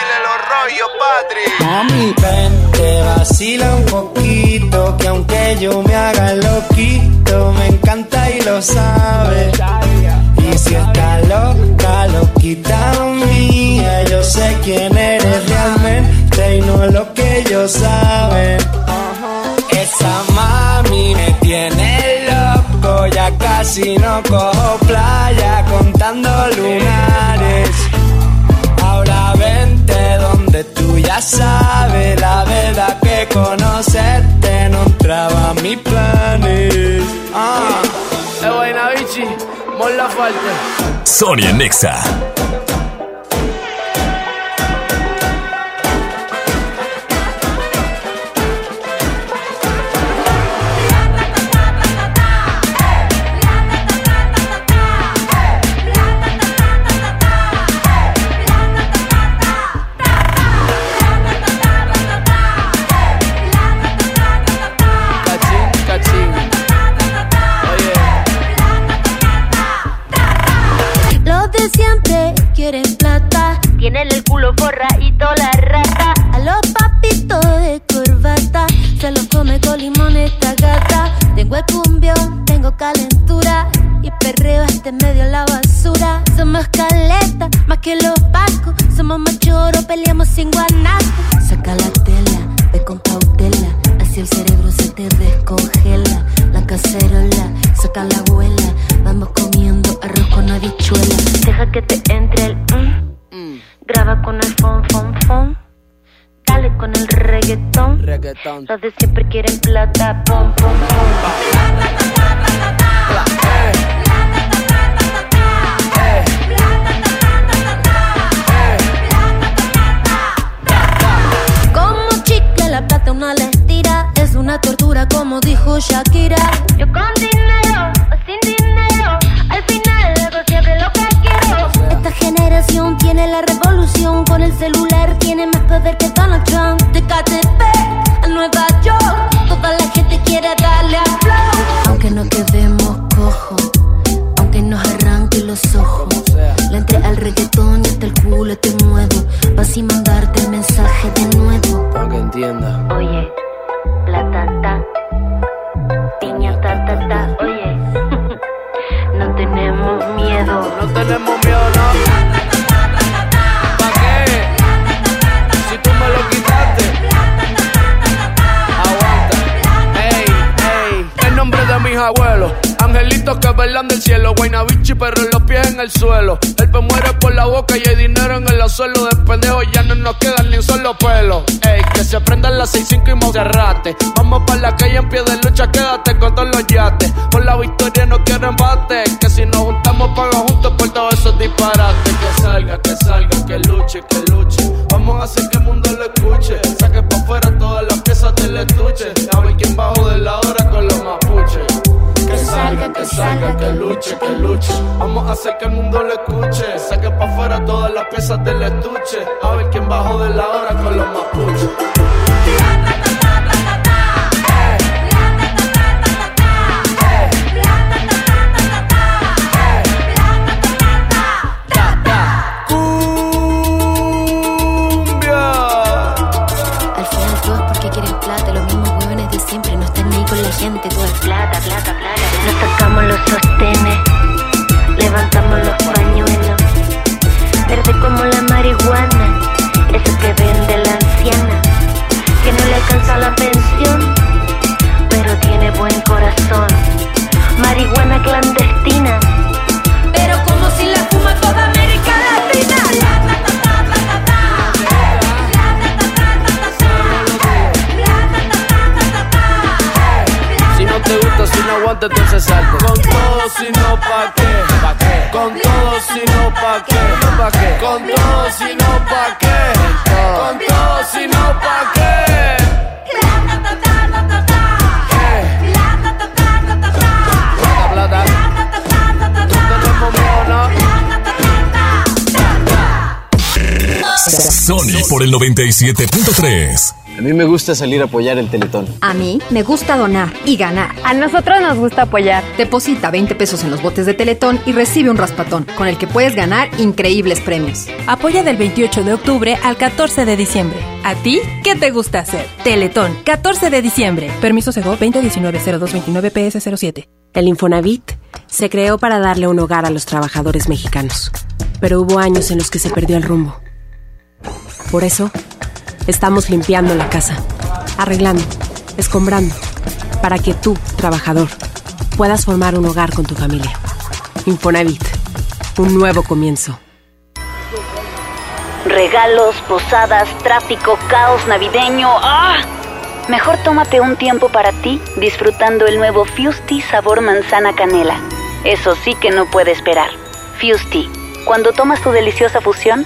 Mami, ven, te vacila un poquito, que aunque yo me haga loquito, me encanta y lo sabe. Y si está loca, loquita mía, yo sé quién eres realmente y no es lo que ellos saben. Esa mami me tiene loco, ya casi no cojo playa contando lunares. Ya sabes la verdad que conocerte no entraba a mis planes. Ah, es buena bichi, mola falta. Sonia Nexa. Gente, todo es plata, plata, plata. Nos sacamos los sostenes, por el 97.3. A mí me gusta salir a apoyar el Teletón. A mí me gusta donar y ganar. A nosotros nos gusta apoyar. Deposita 20 pesos en los botes de Teletón y recibe un raspatón, con el que puedes ganar increíbles premios. Apoya del 28 de octubre al 14 de diciembre. ¿A ti qué te gusta hacer? Teletón, 14 de diciembre. Permiso Sego 2019-0229 PS07. El Infonavit se creó para darle un hogar a los trabajadores mexicanos, pero hubo años en los que se perdió el rumbo. Por eso, estamos limpiando la casa, arreglando, escombrando, para que tú, trabajador, puedas formar un hogar con tu familia. Infonavit, un nuevo comienzo. Regalos, posadas, tráfico, caos navideño. ¡Ah! Mejor tómate un tiempo para ti disfrutando el nuevo Fusti sabor manzana canela. Eso sí que no puede esperar. Fusti. Cuando tomas tu deliciosa fusión,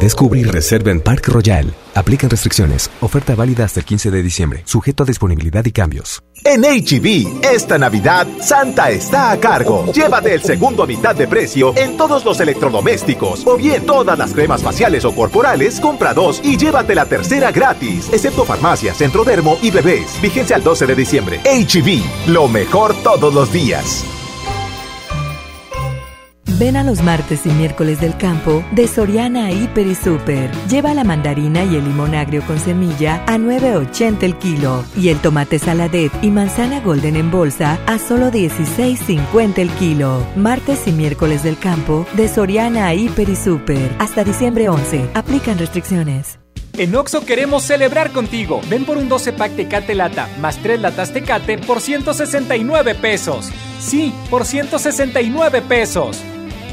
Descubre y reserva en Park Royal. Aplican restricciones. Oferta válida hasta el 15 de diciembre. Sujeto a disponibilidad y cambios. En HB, esta Navidad, Santa está a cargo. Llévate el segundo a mitad de precio en todos los electrodomésticos. O bien todas las cremas faciales o corporales, compra dos y llévate la tercera gratis. Excepto farmacias, centrodermo y bebés. Vigencia al 12 de diciembre. HB, lo mejor todos los días. Ven a los martes y miércoles del campo de Soriana Hiper y Super. Lleva la mandarina y el limón agrio con semilla a 9.80 el kilo y el tomate saladet y manzana golden en bolsa a solo 16.50 el kilo. Martes y miércoles del campo de Soriana Hiper y Super. Hasta diciembre 11. Aplican restricciones. En Oxo queremos celebrar contigo. Ven por un 12 pack Tecate Lata más 3 latas Tecate por 169 pesos. Sí, por 169 pesos.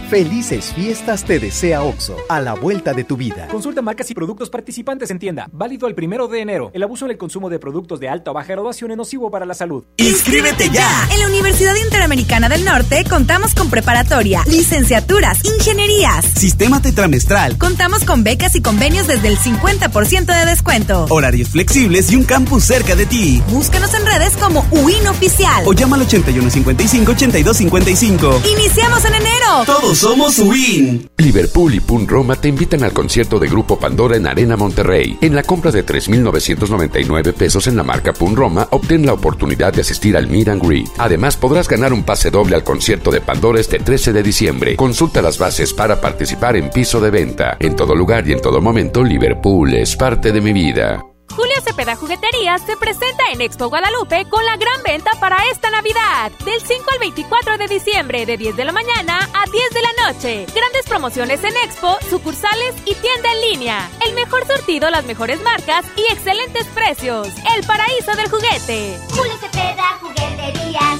Felices fiestas te desea OXO, a la vuelta de tu vida. Consulta marcas y productos participantes en tienda. Válido el primero de enero. El abuso en el consumo de productos de alta o baja graduación es nocivo para la salud. ¡Inscríbete ya! En la Universidad Interamericana del Norte contamos con preparatoria, licenciaturas, ingenierías, sistema tetramestral. Contamos con becas y convenios desde el 50% de descuento. Horarios flexibles y un campus cerca de ti. Búscanos en redes como UIN Oficial. O llama al 8155-8255. Iniciamos en enero. Todos somos Win. Liverpool y Pun Roma te invitan al concierto de Grupo Pandora en Arena Monterrey. En la compra de 3.999 pesos en la marca Pun Roma, obtén la oportunidad de asistir al Meet and Greet. Además, podrás ganar un pase doble al concierto de Pandora este 13 de diciembre. Consulta las bases para participar en piso de venta. En todo lugar y en todo momento, Liverpool es parte de mi vida. Julio Cepeda Jugueterías se presenta en Expo Guadalupe con la gran venta para esta Navidad. Del 5 al 24 de diciembre, de 10 de la mañana a 10 de la noche. Grandes promociones en Expo, sucursales y tienda en línea. El mejor sortido, las mejores marcas y excelentes precios. El paraíso del juguete. Julio Cepeda Jugueterías.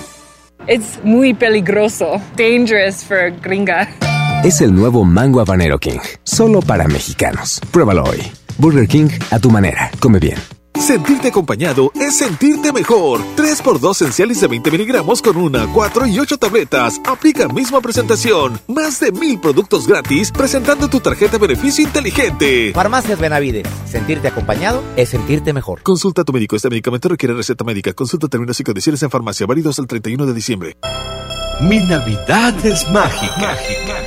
Es muy peligroso. Dangerous for gringa. Es el nuevo Mango Habanero King. Solo para mexicanos. Pruébalo hoy. Burger King a tu manera. Come bien. Sentirte acompañado es sentirte mejor. 3x2 esenciales de 20 miligramos con una, 4 y 8 tabletas. Aplica misma presentación. Más de mil productos gratis presentando tu tarjeta beneficio inteligente. Farmacias Benavides. Sentirte acompañado es sentirte mejor. Consulta a tu médico. Este medicamento requiere receta médica. Consulta términos y condiciones en farmacia. Válidos el 31 de diciembre. Mi Navidad es mágica. mágica.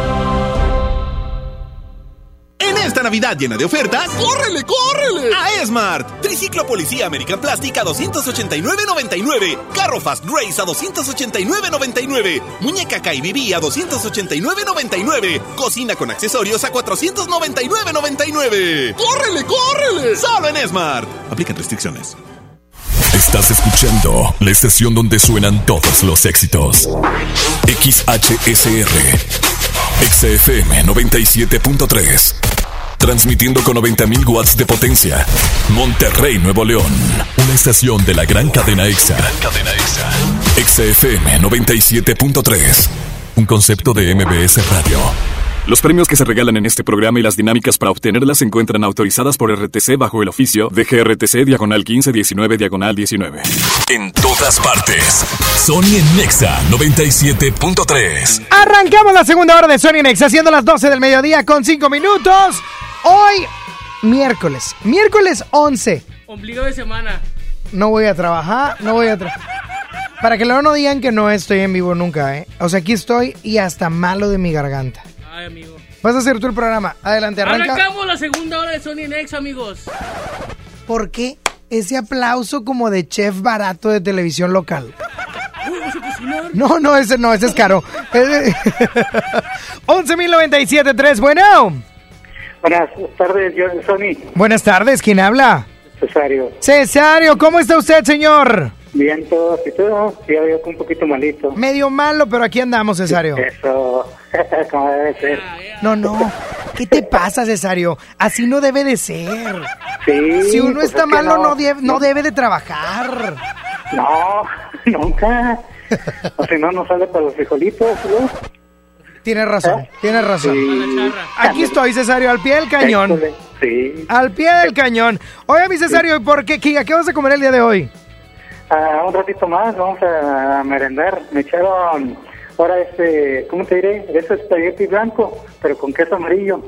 Esta Navidad llena de ofertas, ¡córrele, córrele! A Esmart. Triciclo Policía American Plastic a 289.99. Carro Fast Race a 289.99. Muñeca KBB a 289.99. Cocina con accesorios a 499.99. ¡Córrele, córrele! Solo en Esmart. Aplican restricciones. Estás escuchando la estación donde suenan todos los éxitos. XHSR. XFM 97.3. Transmitiendo con 90.000 watts de potencia. Monterrey, Nuevo León. Una estación de la gran cadena EXA. cadena EXA. EXA FM 97.3. Un concepto de MBS Radio. Los premios que se regalan en este programa y las dinámicas para obtenerlas se encuentran autorizadas por RTC bajo el oficio de GRTC Diagonal 1519 Diagonal 19. En todas partes. Sony en Nexa 97.3. Arrancamos la segunda hora de Sony en Nexa, siendo las 12 del mediodía con 5 minutos. Hoy, miércoles. Miércoles 11. Ombligo de semana. No voy a trabajar, no voy a trabajar. Para que luego no digan que no estoy en vivo nunca, ¿eh? O sea, aquí estoy y hasta malo de mi garganta. Ay, amigo. Vas a hacer tú el programa. Adelante, arranca. Arrancamos la segunda hora de Sony Next, amigos. ¿Por qué ese aplauso como de chef barato de televisión local? No, no, ese no, ese es caro. 11.097.3, bueno. Buenas tardes, yo Sony. Buenas tardes, ¿quién habla? Cesario. Cesario, ¿cómo está usted, señor? Bien, todo, y todo, sí, había un poquito malito. Medio malo, pero aquí andamos, Cesario. Eso, como debe ser. No, no, ¿qué te pasa, Cesario? Así no debe de ser. Sí. Si uno está malo, no, no, debe de trabajar. No, nunca. O si no, no sale para los frijolitos, ¿no? Tienes razón, ¿Eh? tienes razón. Aquí estoy, Cesario, al pie del cañón. Sí. Al pie del cañón. Oye, mi Cesario, ¿por qué? ¿A qué vas a comer el día de hoy? Ah, un ratito más, vamos a merendar. Me echaron, ahora este, ¿cómo te diré? Ese espagueti blanco, pero con queso amarillo.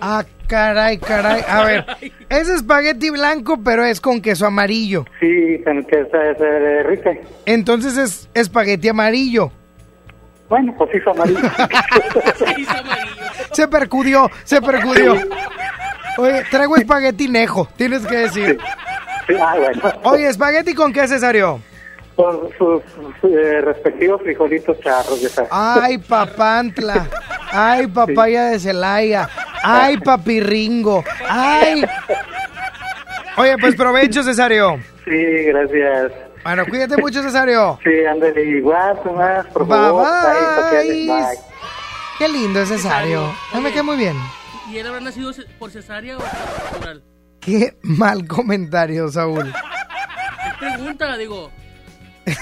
Ah, caray, caray. A ver, es espagueti blanco, pero es con queso amarillo. Sí, con que se, se derrite. Entonces es espagueti amarillo. Bueno, pues hizo amarillo. Se percudió, se percudió. Oye, traigo espagueti nejo, tienes que decir. Sí, ah, bueno. Oye, espagueti con qué, Cesario. Con sus, eh, respectivos frijolitos charros, ya sabes. Ay, papantla. Ay, papaya de Celaya. Ay, papirringo. Ay. Oye, pues provecho, Cesario. Sí, gracias. Bueno, cuídate mucho, Cesario. Sí, ándale, igual, más, por Bye, favor. bye. Qué lindo es Cesario. No me queda muy bien. ¿Y él habrá nacido por cesárea o por natural? Qué mal comentario, Saúl. Pregunta, digo.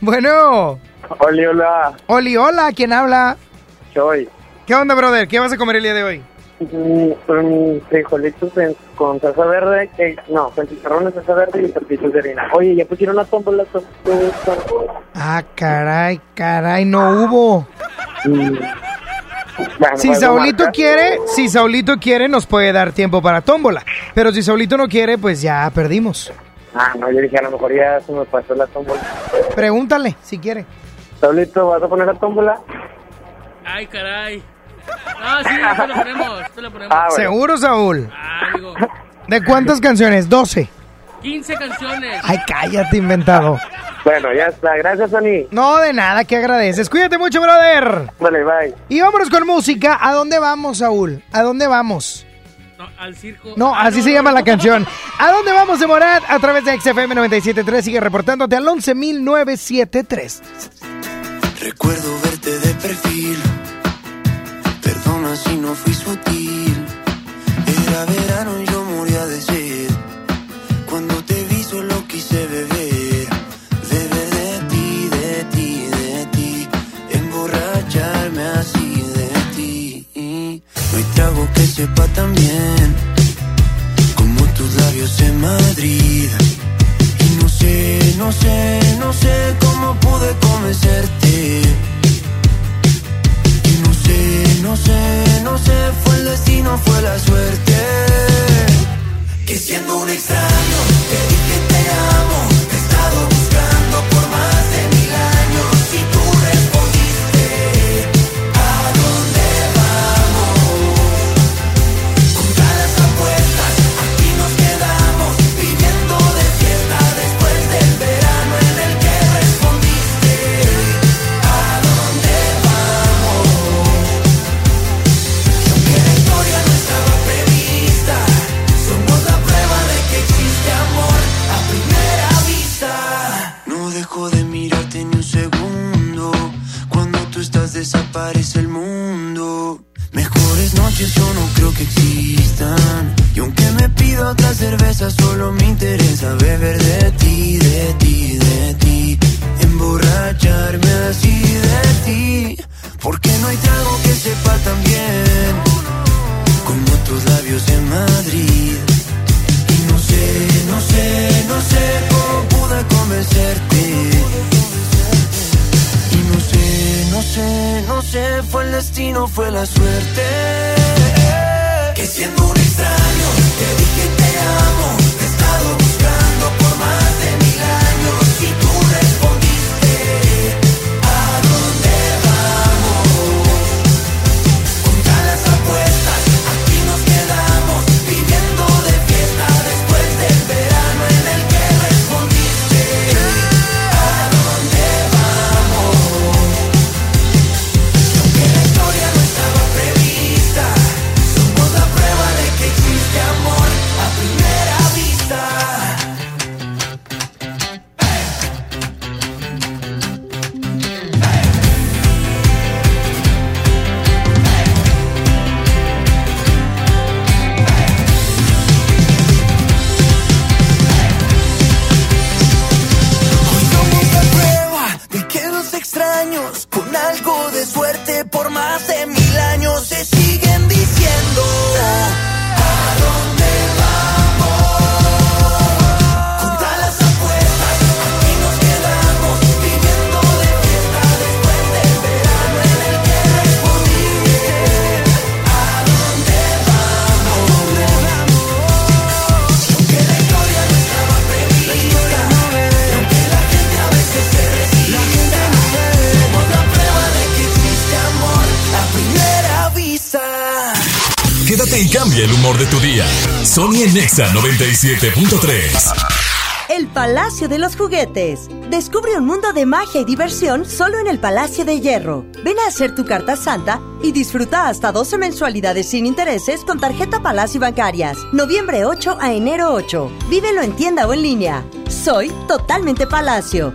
Bueno. Oli, hola. Oli, hola, ¿quién habla? Soy. ¿Qué onda, brother? ¿Qué vas a comer el día de hoy? Mm, frijolitos en- con salsa verde, que, no, con chicharrones, salsa verde y tortillas de harina. Oye, ya pusieron la tómbola. Ah, caray, caray, no hubo. Mm. Bueno, Si pues, Saulito marca. quiere, si Saulito quiere, nos puede dar tiempo para tómbola. Pero si Saulito no quiere, pues ya perdimos. Ah, no, yo dije, a lo mejor ya se me pasó la tómbola. Pregúntale si quiere. Saulito, ¿vas a poner la tómbola? Ay, caray. Ah, sí, esto lo ponemos, lo ponemos. ¿Seguro, Saúl? Ah, digo, ¿De cuántas canciones? 12. 15 canciones. Ay, cállate, inventado. Bueno, ya está. Gracias, Sony. No, de nada, que agradeces. Cuídate mucho, brother. Vale, bye. Y vámonos con música. ¿A dónde vamos, Saúl? ¿A dónde vamos? No, al circo. No, Ah, así se llama la canción. ¿A dónde vamos de Morat? A través de XFM 97.3. Sigue reportándote al 11.973. Recuerdo verte de perfil. No fui sutil. Era verano y yo moría de sed. Cuando te vi solo quise beber. Beber de ti, de ti, de ti. Emborracharme así de ti. No hay trago que sepa tan bien. Como tus labios en Madrid. Y no sé, no sé, no sé cómo pude convencerte. No sé, no sé, fue el destino, fue la suerte. Que siendo un extraño, te dije desaparece el mundo. Mejores noches yo no creo que existan. Y aunque me pido otra cerveza, solo me interesa beber de ti, Sony en Nexa 97.3. El Palacio de los Juguetes. Descubre un mundo de magia y diversión solo en el Palacio de Hierro. Ven a hacer tu carta santa y disfruta hasta 12 mensualidades sin intereses con tarjeta Palacio Bancarias. Noviembre 8 a enero 8. Vívelo en tienda o en línea. Soy totalmente Palacio.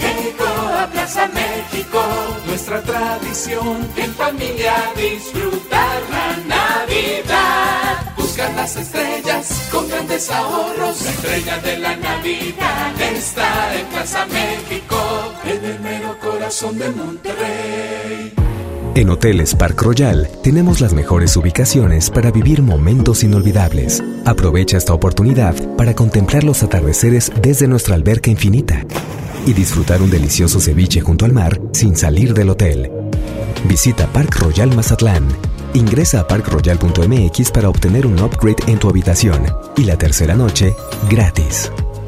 Plaza México. Nuestra tradición en familia disfrutar la Navidad. Buscar las estrellas con grandes ahorros. La estrella de la Navidad está en Plaza México, en el mero corazón de Monterrey. En Hoteles Park Royal tenemos las mejores ubicaciones para vivir momentos inolvidables. Aprovecha esta oportunidad para contemplar los atardeceres desde nuestra alberca infinita y disfrutar un delicioso ceviche junto al mar sin salir del hotel. Visita Park Royal Mazatlán. Ingresa a parkroyal.mx para obtener un upgrade en tu habitación y la tercera noche gratis.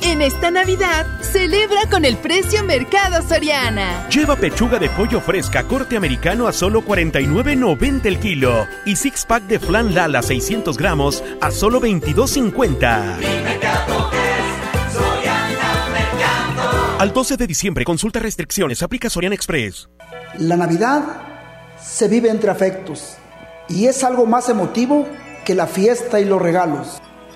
En esta Navidad, celebra con el precio Mercado Soriana. Lleva pechuga de pollo fresca corte americano a solo 49.90 el kilo y six pack de flan Lala 600 gramos a solo 22.50. Al 12 de diciembre, consulta restricciones, aplica Soriana Express. La Navidad se vive entre afectos y es algo más emotivo que la fiesta y los regalos.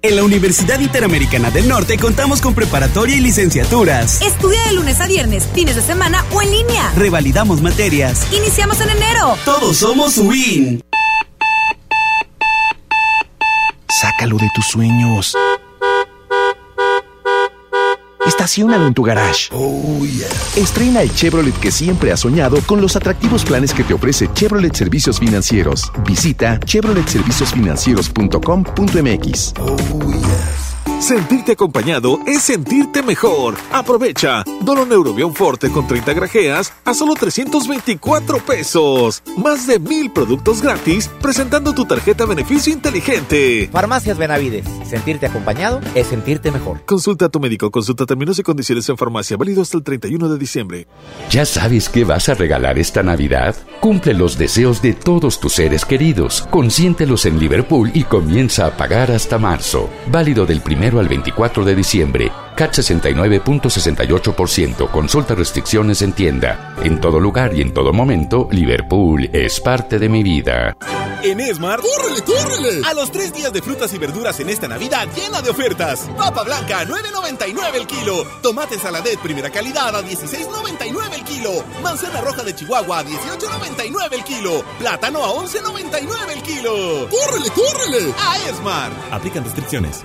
En la Universidad Interamericana del Norte contamos con preparatoria y licenciaturas. Estudia de lunes a viernes, fines de semana o en línea. Revalidamos materias. Iniciamos en enero. Todos somos WIN. Sácalo de tus sueños. Estacionalo en tu garage. Oh, yeah. Estrena el Chevrolet que siempre has soñado con los atractivos planes que te ofrece Chevrolet Servicios Financieros. Visita chevroletserviciosfinancieros.com.mx. Oh. Sentirte acompañado es sentirte mejor. Aprovecha. Dolo Neurobión Forte con 30 grajeas a solo 324 pesos. Más de mil productos gratis presentando tu tarjeta beneficio inteligente. Farmacias Benavides. Sentirte acompañado es sentirte mejor. Consulta a tu médico. Consulta términos y condiciones en farmacia. Válido hasta el 31 de diciembre. ¿Ya sabes qué vas a regalar esta Navidad? Cumple los deseos de todos tus seres queridos. Consiéntelos en Liverpool y comienza a pagar hasta marzo. Válido del al 24 de diciembre. CAT 69.68%. Consulta restricciones en tienda. En todo lugar y en todo momento, Liverpool es parte de mi vida. En Esmar, ¡córrele, córrele! A los tres días de frutas y verduras en esta Navidad llena de ofertas. Papa blanca, 9.99 el kilo. Tomate saladet primera calidad a 16.99 el kilo. Manzana roja de Chihuahua a 18.99 el kilo. Plátano a 11.99 el kilo. ¡Córrele, córrele! A Esmar. Aplican restricciones.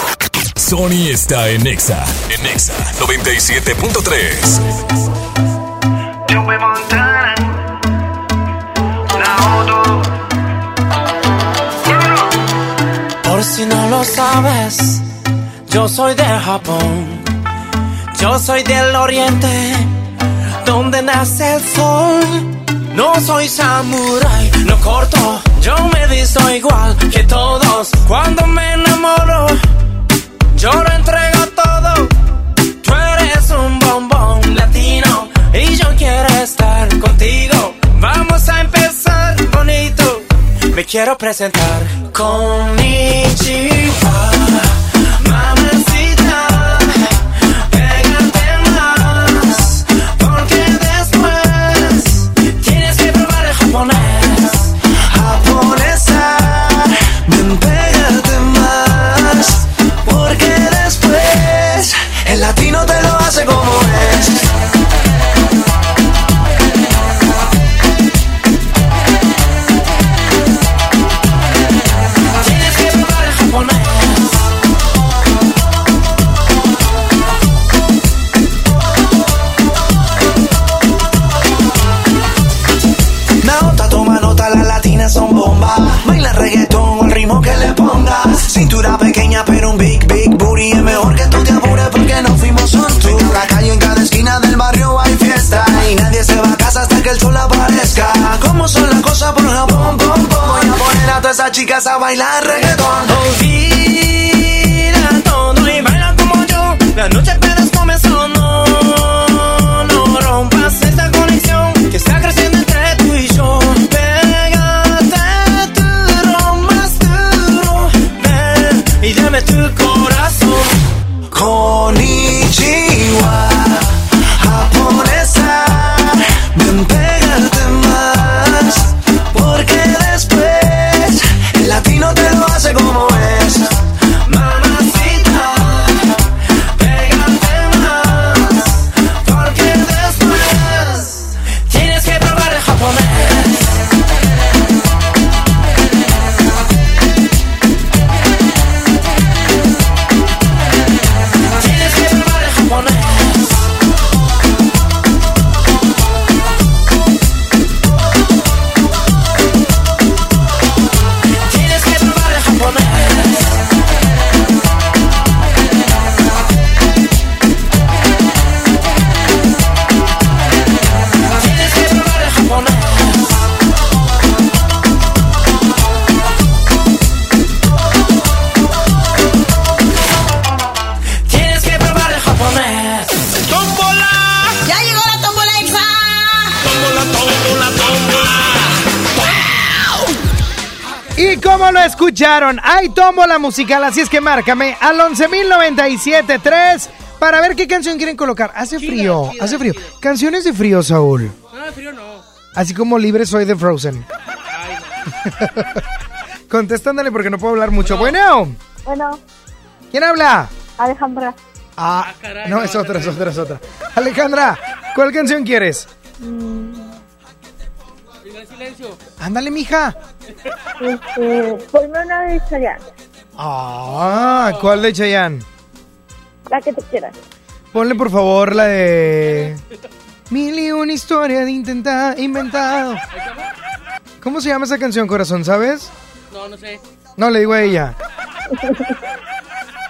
Sony está en Exa. En Exa 97.3. Joey Montana, Naoto. Por si no lo sabes, yo soy de Japón. Yo soy del oriente, donde nace el sol. No soy samurai, no corto. Yo me visto igual que todos. Cuando me enamoro, yo lo entrego todo. Tú eres un bombón latino y yo quiero estar contigo. Vamos a empezar bonito. Me quiero presentar con Mamacita, a todas esas chicas a bailar escucharon, hay tómbola musical, así es que márcame al 11.097.3 para ver qué canción quieren colocar. Hace frío, hace frío. Canciones de frío, Saúl. No, de frío no. Así como libre soy de Frozen. Contestándole porque no puedo hablar mucho. Bueno, Bueno, ¿quién habla? Alejandra. Ah, no, es otra, es otra, es otra. Alejandra, ¿cuál canción quieres? mm, silencio. Ándale, mija. Este, ponme una de Chayanne, Ah, ¿cuál de Chayanne? la que tú quieras. Ponle por favor la de Mil y una historia de intentar inventado. ¿Cómo se llama esa canción, corazón? ¿Sabes? No, no sé. No, le digo a ella.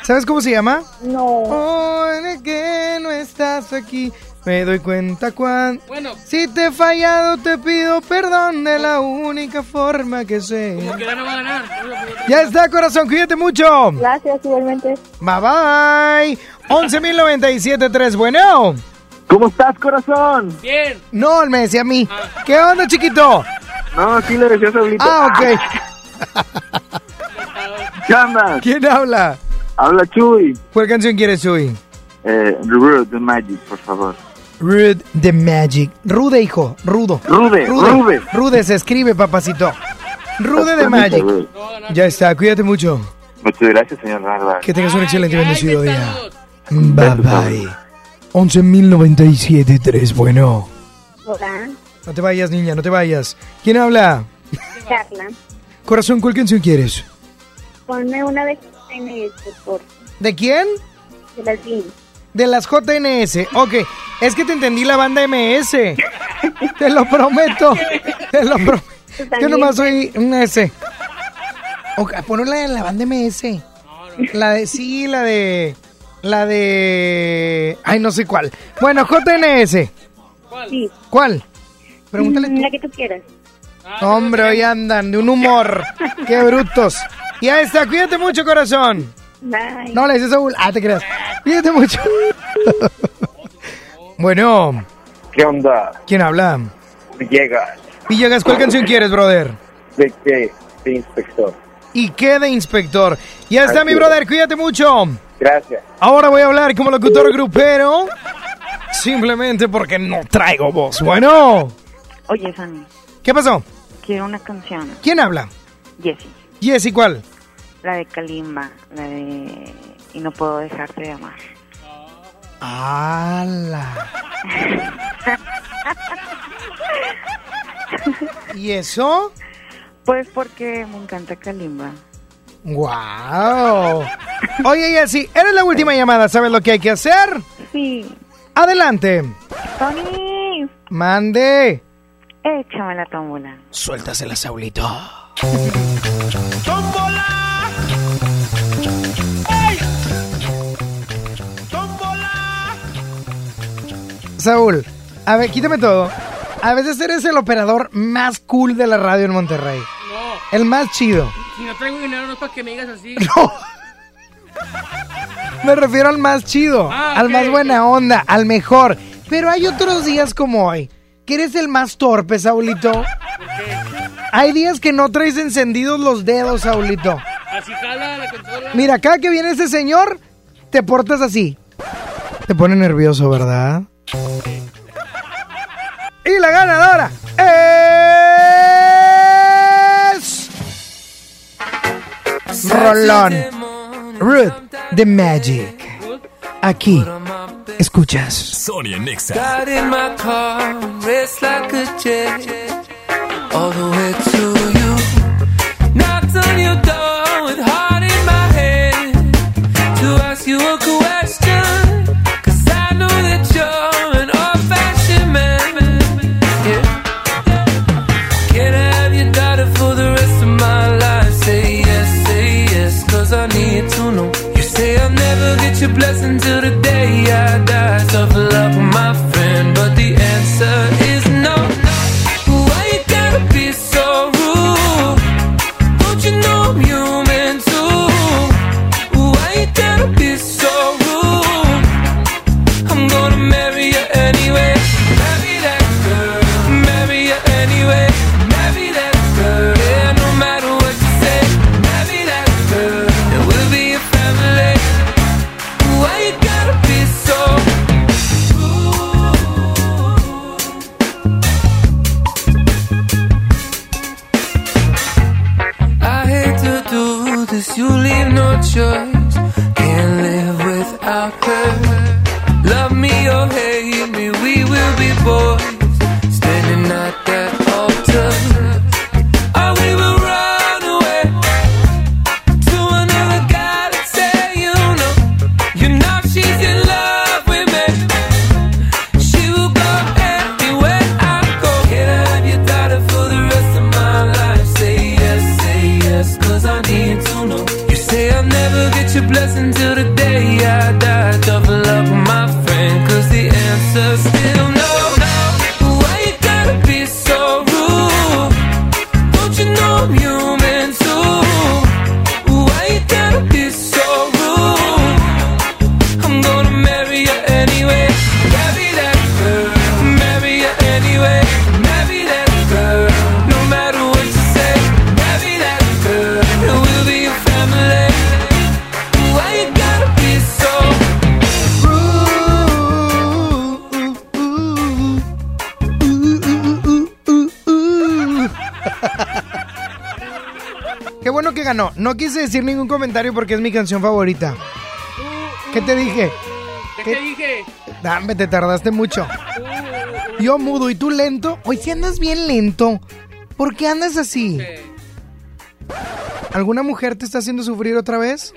¿Sabes cómo se llama? No. Hoy que no estás aquí, me doy cuenta cuando... Bueno. Si te he fallado, te pido perdón de la única forma que sé. Como que no va a ganar. Ya está, corazón, cuídate mucho. Gracias, igualmente. Bye bye. 11.097.3, bueno. ¿Cómo estás, corazón? Bien. No, él me decía a mí. ¿Qué onda, chiquito? No, sí le decía a Saulito. Ah, ok. ¿Qué? ¿Quién habla? Habla Chuy. ¿Cuál canción quieres, Chuy? Eh, Rude, The Magic, por favor. Rude the Magic. Rude, hijo. Rudo. Rude, Rude. Rude se escribe, papacito. Rude de Permiso, Magic. Ya está, cuídate mucho. Muchas gracias, señor Narva. Que tengas un excelente y bendecido día. Bye bye. 11.097.3, bueno. Hola, No te vayas, niña, no te vayas. ¿Quién habla? Carla. Corazón, ¿cuál canción quieres? Ponme una de JNS, por ¿De quién? de las Jeans. De las JNS. Ok, es que te entendí la banda MS. te lo prometo. Te lo prometo. Yo nomás soy un S. Ok, ponle la de la banda MS. La de, sí, la de... La de... Ay, no sé cuál. Bueno, JNS. Sí. ¿Cuál? Pregúntale tú. La que tú quieras. Hombre, hoy andan de un humor. Qué brutos. Y ahí está, cuídate mucho, corazón. Bye. No le dices Saúl. Ah, te creas. Cuídate mucho. bueno, ¿Qué onda? ¿quién habla? Villegas. Villegas, ¿cuál canción quieres, brother? ¿De qué? De inspector. ¿Y qué de inspector? Ya está, mi brother, cuídate mucho. Gracias. Ahora voy a hablar como locutor grupero. Simplemente porque no traigo voz. Bueno, Oye, Fanny, ¿qué pasó? quiero una canción. ¿Quién habla? Jessie, Jessy, ¿cuál? La de Kalimba, la de Y no puedo dejarte de amar. ¡Hala! ¿Y eso? Pues porque me encanta Kalimba. ¡Wow! Oye, Jessy, eres la última llamada. ¿Sabes lo que hay que hacer? Sí. Adelante. Tony, Mande. échame la tómbola. Suéltasela, Saulito. Saúl, a ver, quítame todo. A veces eres el operador más cool de la radio en Monterrey. No, El más chido. si no traigo dinero no es para que me digas así. Me refiero al más chido, Ah, al más buena onda, al mejor. Pero hay otros días como hoy, que eres el más torpe, Saulito. Hay días que no traes encendidos los dedos, Saulito. Así jala la consola. Mira, cada que viene ese señor, te portas así. Te pone nervioso, ¿verdad? Y la ganadora es... Rolón. Ruth the Magic. Aquí, escuchas. Sonia Nexa. Got in my car, raced like a jet, all the way to you. Knocked on your door with heart in my head to ask you a blessing till the day I die. Tough luck, leave quise decir ningún comentario porque es mi canción favorita. ¿Qué te dije? ¿De qué dije? Dame, te tardaste mucho. Yo mudo y tú lento. Hoy si andas bien lento. ¿Por qué andas así? ¿Alguna mujer te está haciendo sufrir otra vez?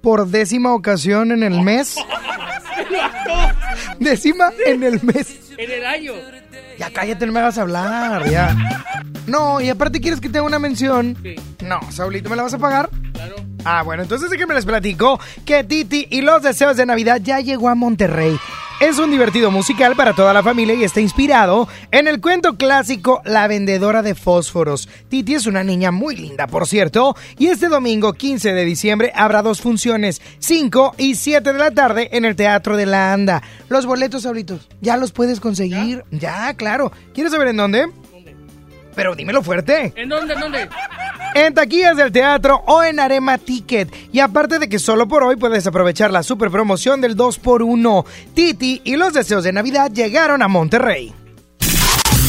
Por décima ocasión en el mes. Décima en el mes. En el año. Ya cállate, no me vas a hablar, ya. No, y aparte quieres que te haga una mención. No, Saulito, ¿me la vas a pagar? Claro. Ah, bueno, entonces déjenme les platico que Titi y los deseos de Navidad ya llegó a Monterrey. Es un divertido musical para toda la familia y está inspirado en el cuento clásico La vendedora de fósforos. Titi es una niña muy linda, por cierto, y este domingo 15 de diciembre habrá dos funciones, 5 y 7 de la tarde en el Teatro de la Anda. Los boletos, Saulitos, ya los puedes conseguir. Ya, claro. ¿Quieres saber en dónde? Pero dímelo fuerte. ¿En dónde? ¿En dónde? En taquillas del teatro o en Arema Ticket. Y aparte de que solo por hoy puedes aprovechar la super promoción del 2x1. Titi y los deseos de Navidad llegaron a Monterrey.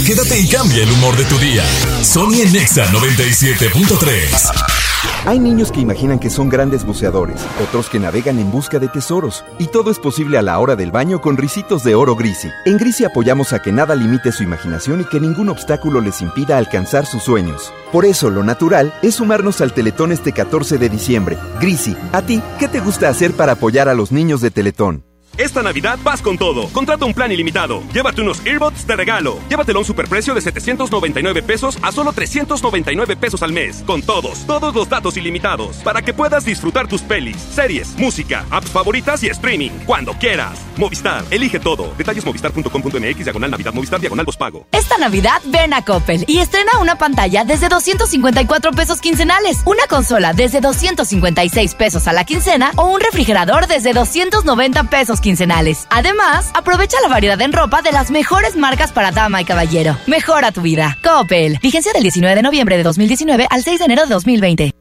Quédate y cambia el humor de tu día. Sony en Nexa 97.3. Hay niños que imaginan que son grandes buceadores, otros que navegan en busca de tesoros, y todo es posible a la hora del baño con risitos de oro Grisi. En Grisi apoyamos a que nada limite su imaginación y que ningún obstáculo les impida alcanzar sus sueños. Por eso, lo natural es sumarnos al Teletón este 14 de diciembre. Grisi, ¿a ti qué te gusta hacer para apoyar a los niños de Teletón? Esta Navidad vas con todo. Contrata un plan ilimitado. Llévate unos earbuds de regalo. Llévatelo a un superprecio de 799 pesos a solo 399 pesos al mes. Con todos, todos los datos ilimitados. Para que puedas disfrutar tus pelis, series, música, apps favoritas y streaming. Cuando quieras. Movistar, elige todo. Detalles movistar.com.mx, diagonal Navidad, Movistar, diagonal pago. Esta Navidad ven a Coppel y estrena una pantalla desde 254 pesos quincenales, una consola desde 256 pesos a la quincena o un refrigerador desde 290 pesos quincenales. Además, aprovecha la variedad en ropa de las mejores marcas para dama y caballero. Mejora tu vida. Coppel. Vigencia del 19 de noviembre de 2019 al 6 de enero de 2020.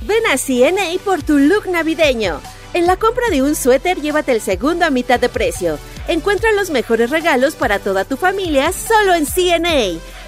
Ven a CNA por tu look navideño. En la compra de un suéter, llévate el segundo a mitad de precio. Encuentra los mejores regalos para toda tu familia solo en CNA.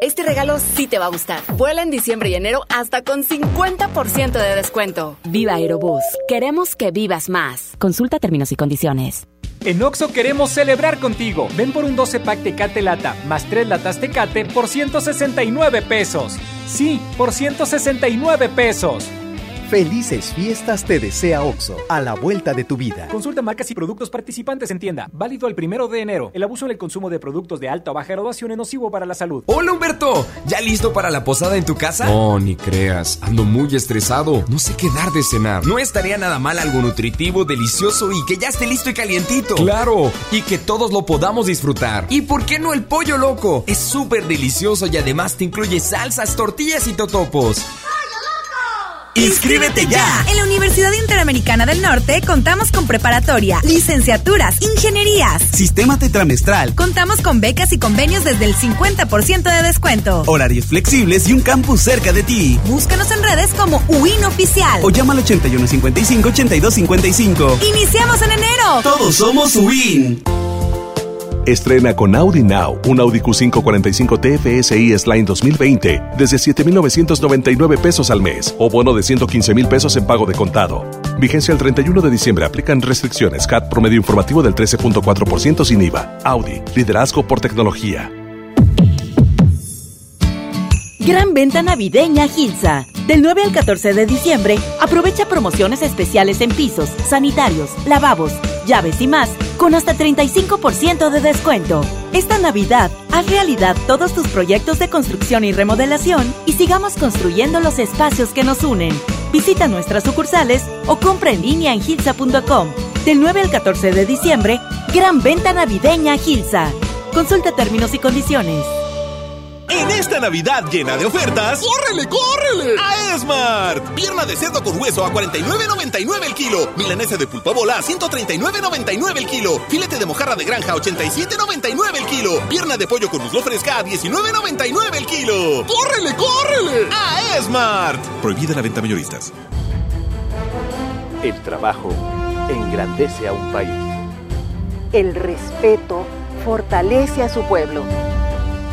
Este regalo sí te va a gustar. Vuela en diciembre y enero hasta con 50% de descuento. Viva Aerobús. Queremos que vivas más. Consulta términos y condiciones. En Oxo queremos celebrar contigo. Ven por un 12 pack Tecate Lata más 3 latas Tecate por 169 pesos. Sí, por 169 pesos. Felices fiestas te desea OXO, a la vuelta de tu vida. Consulta marcas y productos participantes en tienda. Válido el primero de enero. El abuso en el consumo de productos de alta o baja graduación es nocivo para la salud. Hola Humberto, ¿ya listo para la posada en tu casa? No, ni creas. Ando muy estresado. No sé qué dar de cenar. No estaría nada mal algo nutritivo, delicioso y que ya esté listo y calientito. Claro, y que todos lo podamos disfrutar. ¿Y por qué no el pollo loco? Es súper delicioso y además te incluye salsas, tortillas y totopos. ¡Inscríbete ya! En la Universidad Interamericana del Norte contamos con preparatoria, licenciaturas, ingenierías, sistema tetramestral. Contamos con becas y convenios desde el 50% de descuento. Horarios flexibles y un campus cerca de ti. Búscanos en redes como UIN Oficial. O llama al 8155-8255. ¡Iniciamos en enero! Todos somos UIN. Estrena con Audi Now un Audi Q5 45 TFSI S-Line 2020 desde 7,999 pesos al mes o bono de 115 mil pesos en pago de contado. Vigencia el 31 de diciembre. Aplican restricciones. CAT promedio informativo del 13.4% sin IVA. Audi. Liderazgo por tecnología. Gran venta navideña Gilsa. Del 9 al 14 de diciembre, aprovecha promociones especiales en pisos, sanitarios, lavabos, llaves y más con hasta 35% de descuento. Esta Navidad, haz realidad todos tus proyectos de construcción y remodelación y sigamos construyendo los espacios que nos unen. Visita nuestras sucursales o compra en línea en gilsa.com. Del 9 al 14 de diciembre, gran venta navideña Gilsa. Consulta términos y condiciones. En esta Navidad llena de ofertas, ¡córrele, córrele! A Esmart. Pierna de cerdo con hueso a 49.99 el kilo. Milanesa de pulpa bola a 139.99 el kilo. Filete de mojarra de granja a 87.99 el kilo. Pierna de pollo con muslo fresca a 19.99 el kilo. ¡Córrele, córrele! A Esmart. Prohibida la venta mayoristas. El trabajo engrandece a un país. El respeto fortalece a su pueblo.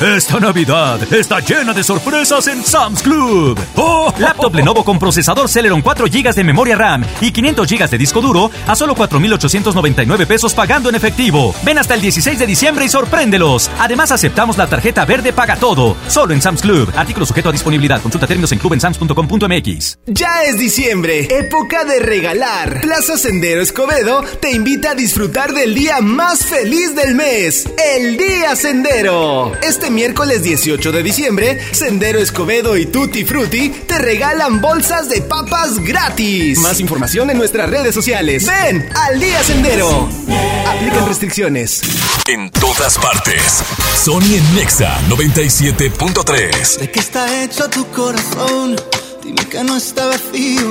Esta Navidad está llena de sorpresas en Sam's Club. ¡Oh! Laptop Lenovo con procesador Celeron 4 GB de memoria RAM y 500 GB de disco duro a solo 4,899 pesos pagando en efectivo. Ven hasta el 16 de diciembre y sorpréndelos. Además, aceptamos la tarjeta verde Paga Todo. Solo en Sam's Club. Artículo sujeto a disponibilidad. Consulta términos en clubensams.com.mx. Ya es diciembre, época de regalar. Plaza Sendero Escobedo te invita a disfrutar del día más feliz del mes, el Día Sendero. Este miércoles 18 de diciembre, Sendero Escobedo y Tutti Frutti te regalan bolsas de papas gratis. Más información en nuestras redes sociales. Ven al Día Sendero. Aplican restricciones. En todas partes. Sony en Nexa 97.3. ¿De qué está hecho tu corazón? Dime que no está vacío.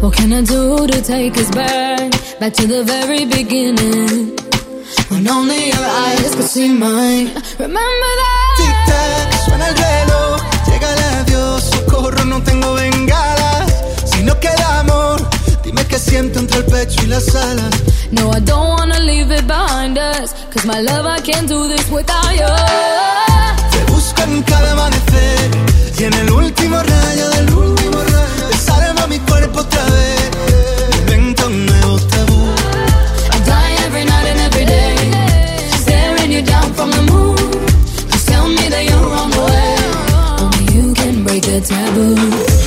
What can I do to take us back? Back to the very beginning. When only your eyes could see mine. Remember that? Tic tac, suena el reloj, llega el adiós, socorro, no tengo bengalas. Si no queda amor, dime qué siento entre el pecho y las alas. No, I don't wanna leave it behind us. Cause my love, I can't do this without you. Te busco en cada amanecer y en el último rayo de luz desarma mi cuerpo otra vez. Taboo.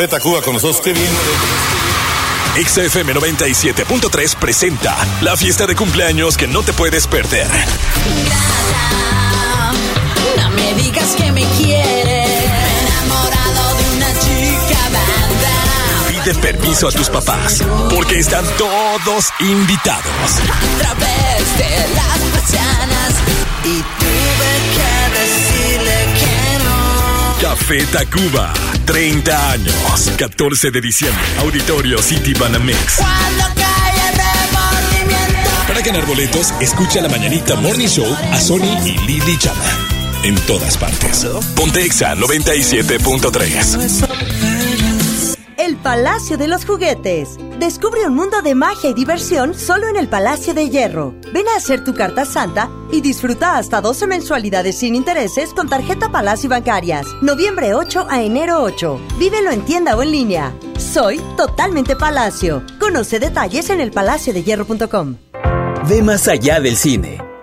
Café Tacuba con nosotros, qué bien. XFM 97.3 presenta la fiesta de cumpleaños que no te puedes perder. No me digas que me quieres. Enamorado de una chica banda. Pide permiso a tus papás, porque están todos invitados. A través de las persianas y tuve que decirle que no. Café Tacuba, 30 años, 14 de diciembre, Auditorio City Banamex. Cuando cae el remordimiento. Para ganar boletos, escucha la mañanita Morning Show a Sony y Lily Chama. En todas partes. Pontexa 97.3. Palacio de los Juguetes. Descubre un mundo de magia y diversión solo en el Palacio de Hierro. Ven a hacer tu carta santa y disfruta hasta 12 mensualidades sin intereses con tarjeta Palacio Bancarias. Noviembre 8 a enero 8. Vívelo en tienda o en línea. Soy totalmente Palacio. Conoce detalles en elpalaciodehierro.com. Ve más allá del cine.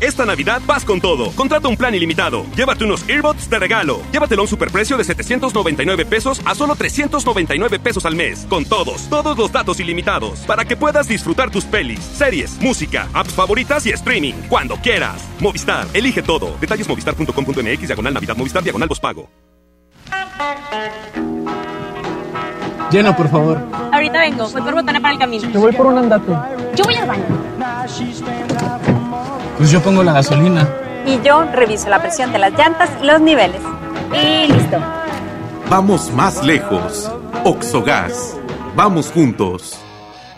Esta Navidad vas con todo. Contrata un plan ilimitado. Llévate unos earbuds de regalo. Llévatelo a un superprecio de 799 pesos a solo 399 pesos al mes. Con todos, todos los datos ilimitados. Para que puedas disfrutar tus pelis, series, música, apps favoritas y streaming. Cuando quieras. Movistar, elige todo. Detalles movistar.com.mx, diagonal Navidad, Movistar, diagonal pago. Llena, por favor. Ahorita vengo, voy por botana para el camino. Te voy por un andate. Yo voy al baño. Pues yo pongo la gasolina. Y yo reviso la presión de las llantas y los niveles. Y listo. Vamos más lejos. Oxogas. Vamos juntos.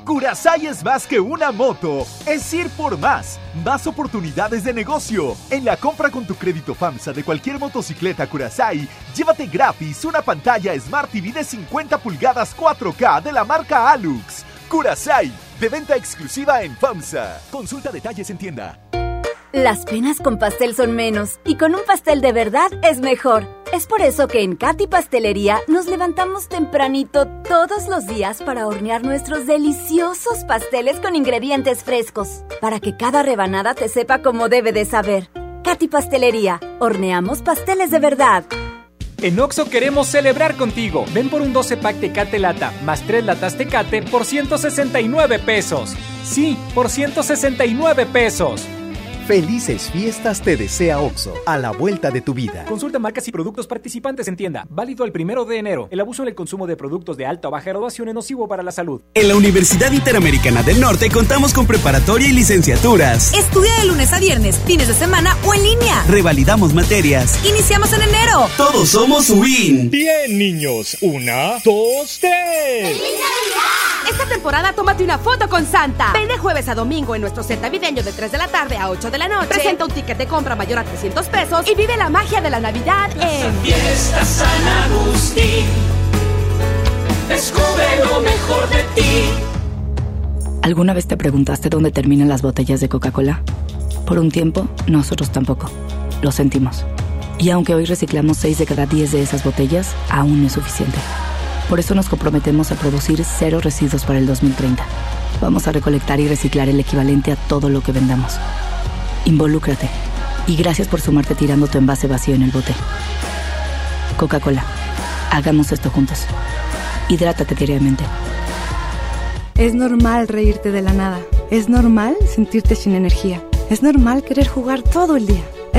Curasai es más que una moto, es ir por más, más oportunidades de negocio. En la compra con tu crédito FAMSA de cualquier motocicleta Curasai, llévate gratis una pantalla Smart TV de 50 pulgadas 4K de la marca Alux. Curasai, de venta exclusiva en FAMSA. Consulta detalles en tienda. Las penas con pastel son menos y con un pastel de verdad es mejor. Es por eso que en Katy Pastelería nos levantamos tempranito todos los días para hornear nuestros deliciosos pasteles con ingredientes frescos, para que cada rebanada te sepa como debe de saber. Katy Pastelería, horneamos pasteles de verdad. En Oxo queremos celebrar contigo. Ven por un 12 pack Tecate Lata más 3 latas Tecate por 169 pesos. Sí, por 169 pesos. Felices fiestas te desea OXO, a la vuelta de tu vida. Consulta marcas y productos participantes en tienda. Válido el primero de enero. El abuso en el consumo de productos de alta o baja graduación es nocivo para la salud. En la Universidad Interamericana del Norte contamos con preparatoria y licenciaturas. Estudia de lunes a viernes, fines de semana o en línea. Revalidamos materias. Iniciamos en enero. Todos somos WIN. Bien, niños. Una, dos, tres. Esta temporada tómate una foto con Santa. Ven de jueves a domingo en nuestro set navideño de 3 de la tarde a 8 de la noche. Presenta un ticket de compra mayor a 300 pesos y vive la magia de la Navidad en Fiesta San Agustín. Descubre lo mejor de ti. ¿Alguna vez te preguntaste dónde terminan las botellas de Coca-Cola? Por un tiempo, nosotros tampoco. Lo sentimos. Y aunque hoy reciclamos 6 de cada 10 de esas botellas, aún no es suficiente. Por eso nos comprometemos a producir cero residuos para el 2030. Vamos a recolectar y reciclar el equivalente a todo lo que vendamos. Involúcrate. Y gracias por sumarte tirando tu envase vacío en el bote. Coca-Cola. Hagamos esto juntos. Hidrátate diariamente. Es normal reírte de la nada. Es normal sentirte sin energía. Es normal querer jugar todo el día.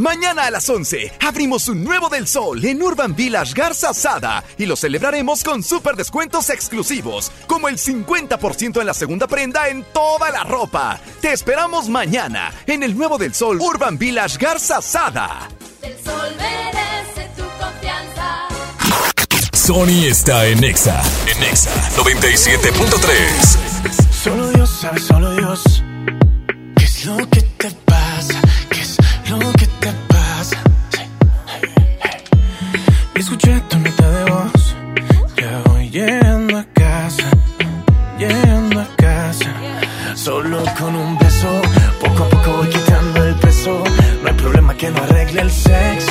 Mañana a las 11 abrimos un nuevo del sol en Urban Village Garza Sada y lo celebraremos con super descuentos exclusivos, como el 50% en la segunda prenda en toda la ropa. Te esperamos mañana en el nuevo del sol Urban Village Garza Sada. El sol merece tu confianza. Sony está en Exa. En Exa 97.3. Solo Dios sabe, solo Dios. ¿Qué es lo que Escuché tu nota de voz. Ya voy llegando a casa. Llegando a casa. Solo con un beso. Poco a poco voy quitando el peso. No hay problema que no arregle el sexo.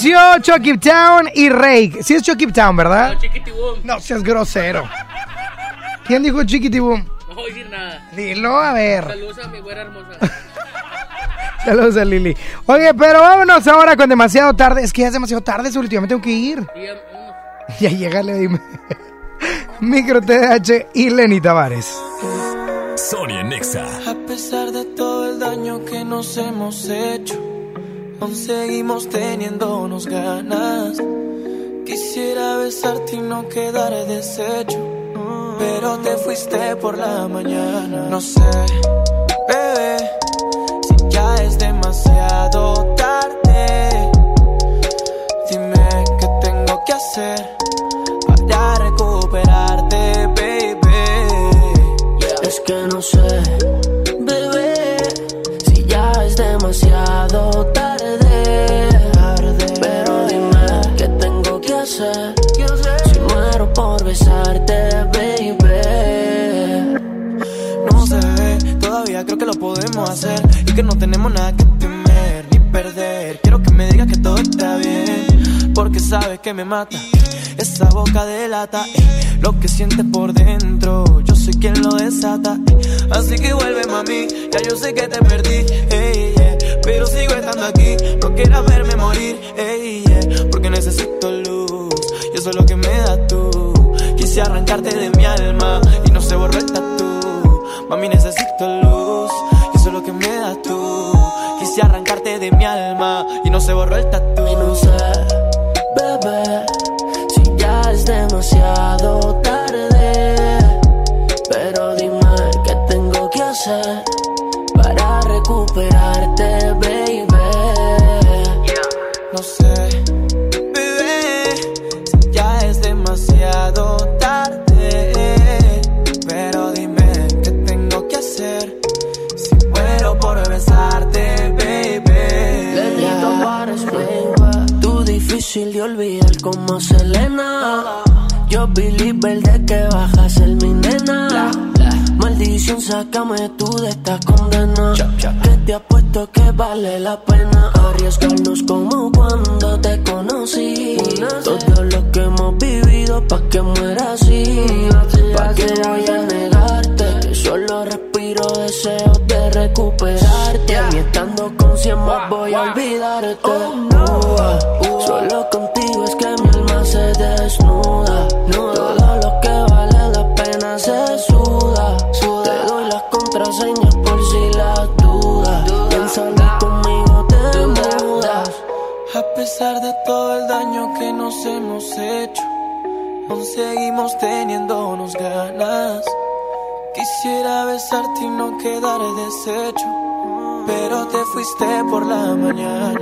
18, Chokip Town y Rake. Sí es Chucky Town, ¿verdad? No, Chiquitibum. No seas grosero. ¿Quién dijo Chiquitibum? No voy a decir nada. Dilo, a ver. Saludos a mi güera hermosa. Saludos a Lili. Oye, pero vámonos ahora con demasiado tarde. Es que ya es demasiado tarde, Zuli, tengo que ir. Y a llegarle, dime. Micro TDH y Lenny Tavares. Sonia Nexa. A pesar de todo el daño que nos hemos hecho aún seguimos teniéndonos ganas. Quisiera besarte y no quedar deshecho, pero te fuiste por la mañana. No sé, bebé, si ya es demasiado tarde. Dime qué tengo que hacer para recuperarte, baby. Es que no sé, creo que lo podemos hacer y que no tenemos nada que temer ni perder. Quiero que me digas que todo está bien, porque sabes que me mata. Esa boca delata eh, lo que sientes por dentro. Yo soy quien lo desata. eh. Así que vuelve, mami. Ya yo sé que te perdí, ey, yeah. pero sigo estando aquí. No quieras verme morir, ey, yeah. porque necesito luz. Y eso es lo que me das tú. Quise arrancarte de mi alma y no se borró el tatu. Mami, necesito luz. Y eso es lo que me das tú. Quise arrancarte de mi alma y no se borró el tatu. Y no sé, bebé, si ya es demasiado tarde. Pero dime qué tengo que hacer difícil de olvidar como Selena. Yo believer de que bajas el mi nena. Maldición, sácame tú de esta condena. Que te apuesto que vale la pena arriesgarnos como cuando te conocí. Todo lo que hemos vivido pa' que muera así. Pa' que voy a negarte que solo respiro deseos de recuperarte. Ni estando con cien más voy a olvidarte. Uh, Solo contigo es que mi alma se desnuda. Todo lo que vale la pena se suda. Te doy las contraseñas por si las dudas. Piénsalo conmigo, te mudas. A pesar de todo el daño que nos hemos hecho, aún seguimos teniéndonos ganas. Quisiera besarte y no quedar deshecho, pero te fuiste por la mañana.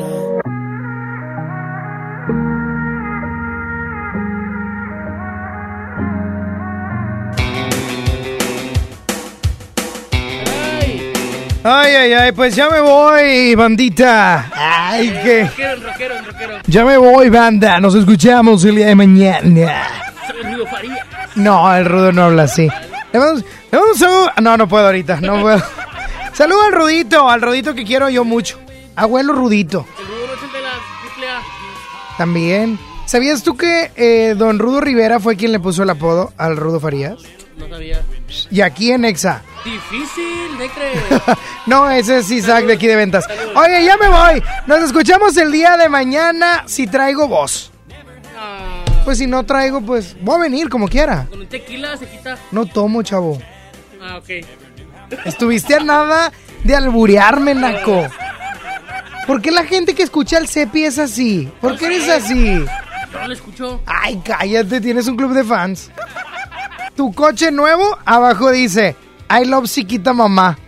Ay, ay, ay, pues ya me voy, bandita. Ay, que. Rockero, rockero, rockero. Ya me voy, banda. Nos escuchamos el día de mañana. Soy Rudo Faría. No, el rudo no habla así. Le mando- le mando un saludo- No, no puedo ahorita, no puedo. Saludo al rudito, al rudito que quiero yo mucho. Abuelo rudito. El Rudo no es el de la triple A. También. ¿Sabías tú que eh, don Rudo Rivera fue quien le puso el apodo al Rudo Farías? No sabía. Y aquí en Exa. Difícil de creer. No, ese es Isaac de aquí de ventas. Oye, ya me voy. Nos escuchamos el día de mañana si traigo voz. Pues si no traigo, pues voy a venir como quiera. Con un tequila se quita. No tomo, chavo. Ah, ok. Estuviste a nada de alburearme, Naco. ¿Por qué la gente que escucha el Cepi es así? ¿Por qué eres así? Yo no lo escucho. Ay, cállate, tienes un club de fans. Tu coche nuevo, abajo dice, I love Chiquita Mamá.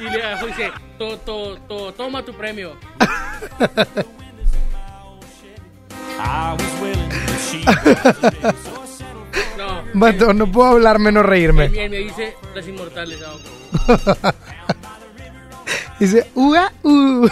Y le abajo dice, to, to, to, toma tu premio. No. No puedo hablar menos El reírme. me dice, las inmortales abajo. Dice, uga, uh.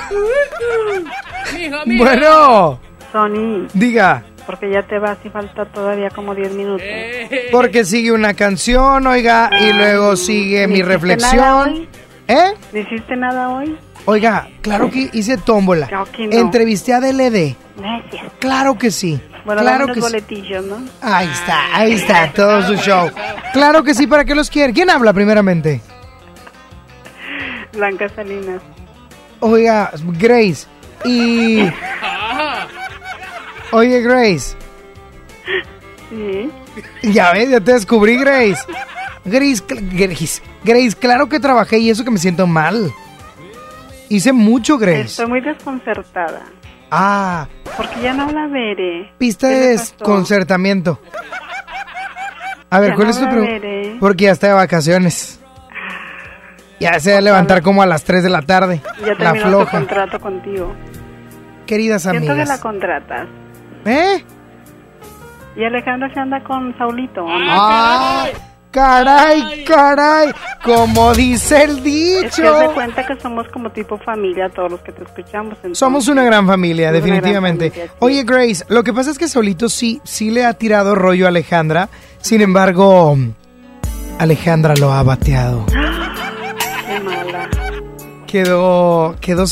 Mijo, mijo. Bueno, Sony, diga, porque ya te vas y falta todavía como 10 minutos. Eh. porque sigue una canción, oiga, y luego sigue mi ¿Hiciste nada reflexión. hoy? ¿Eh? ¿No hiciste nada hoy? Oiga, claro que hice tómbola. Claro que no. Entrevisté a DLD. Gracias. Claro que sí. Bueno, claro que sí. ¿no? Ahí está, ahí está, todo su show. Claro que sí, ¿para qué los quiere? ¿Quién habla primeramente? Blanca Salinas. Oiga, Grace. Y. Oye, Grace. Sí. Ya ves, ya te descubrí, Grace. Grace, Grace, Grace, claro que trabajé y eso que me siento mal. Hice mucho, Grace. Estoy muy desconcertada. Ah, Porque ya no habla Bere. pista ¿Qué de desconcertamiento. A ver, Ya ¿cuál no es tu pregunta? Porque ya está de vacaciones. Ya se va a levantar como a las 3 de la tarde. Ya La floja. contrato contigo. Queridas Siento que la amigas. contratas. ¿Eh? Y Alejandra se anda con Saulito. ¡Ah! Caray, caray, como dice el Es que de dicho. cuenta que somos como tipo familia todos los que te escuchamos. entonces. Somos una gran familia, Somos una gran definitivamente. familia, sí. Oye, Grace, lo que pasa es que Solito sí, sí le ha tirado rollo a Alejandra. Sin embargo, Alejandra lo ha bateado. Qué mala. quedó, quedó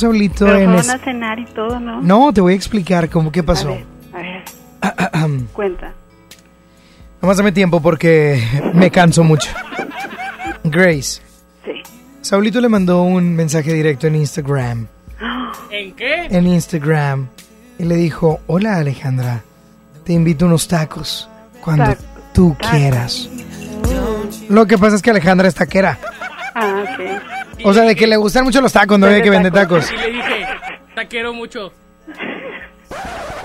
Pero en... fueron es- a cenar y todo, ¿no? No, te voy a explicar cómo qué pasó. A ver, cuenta. Nomás dame tiempo porque me canso mucho. Grace. Sí. Saulito le mandó un mensaje directo en Instagram. ¿En qué? En Instagram. Y le dijo, hola Alejandra, te invito a unos tacos cuando tú quieras. Lo que pasa es que Alejandra es taquera. Ah, ok. O sea, de que le gustan mucho los tacos, no de que vende tacos. Y le dije, te quiero mucho.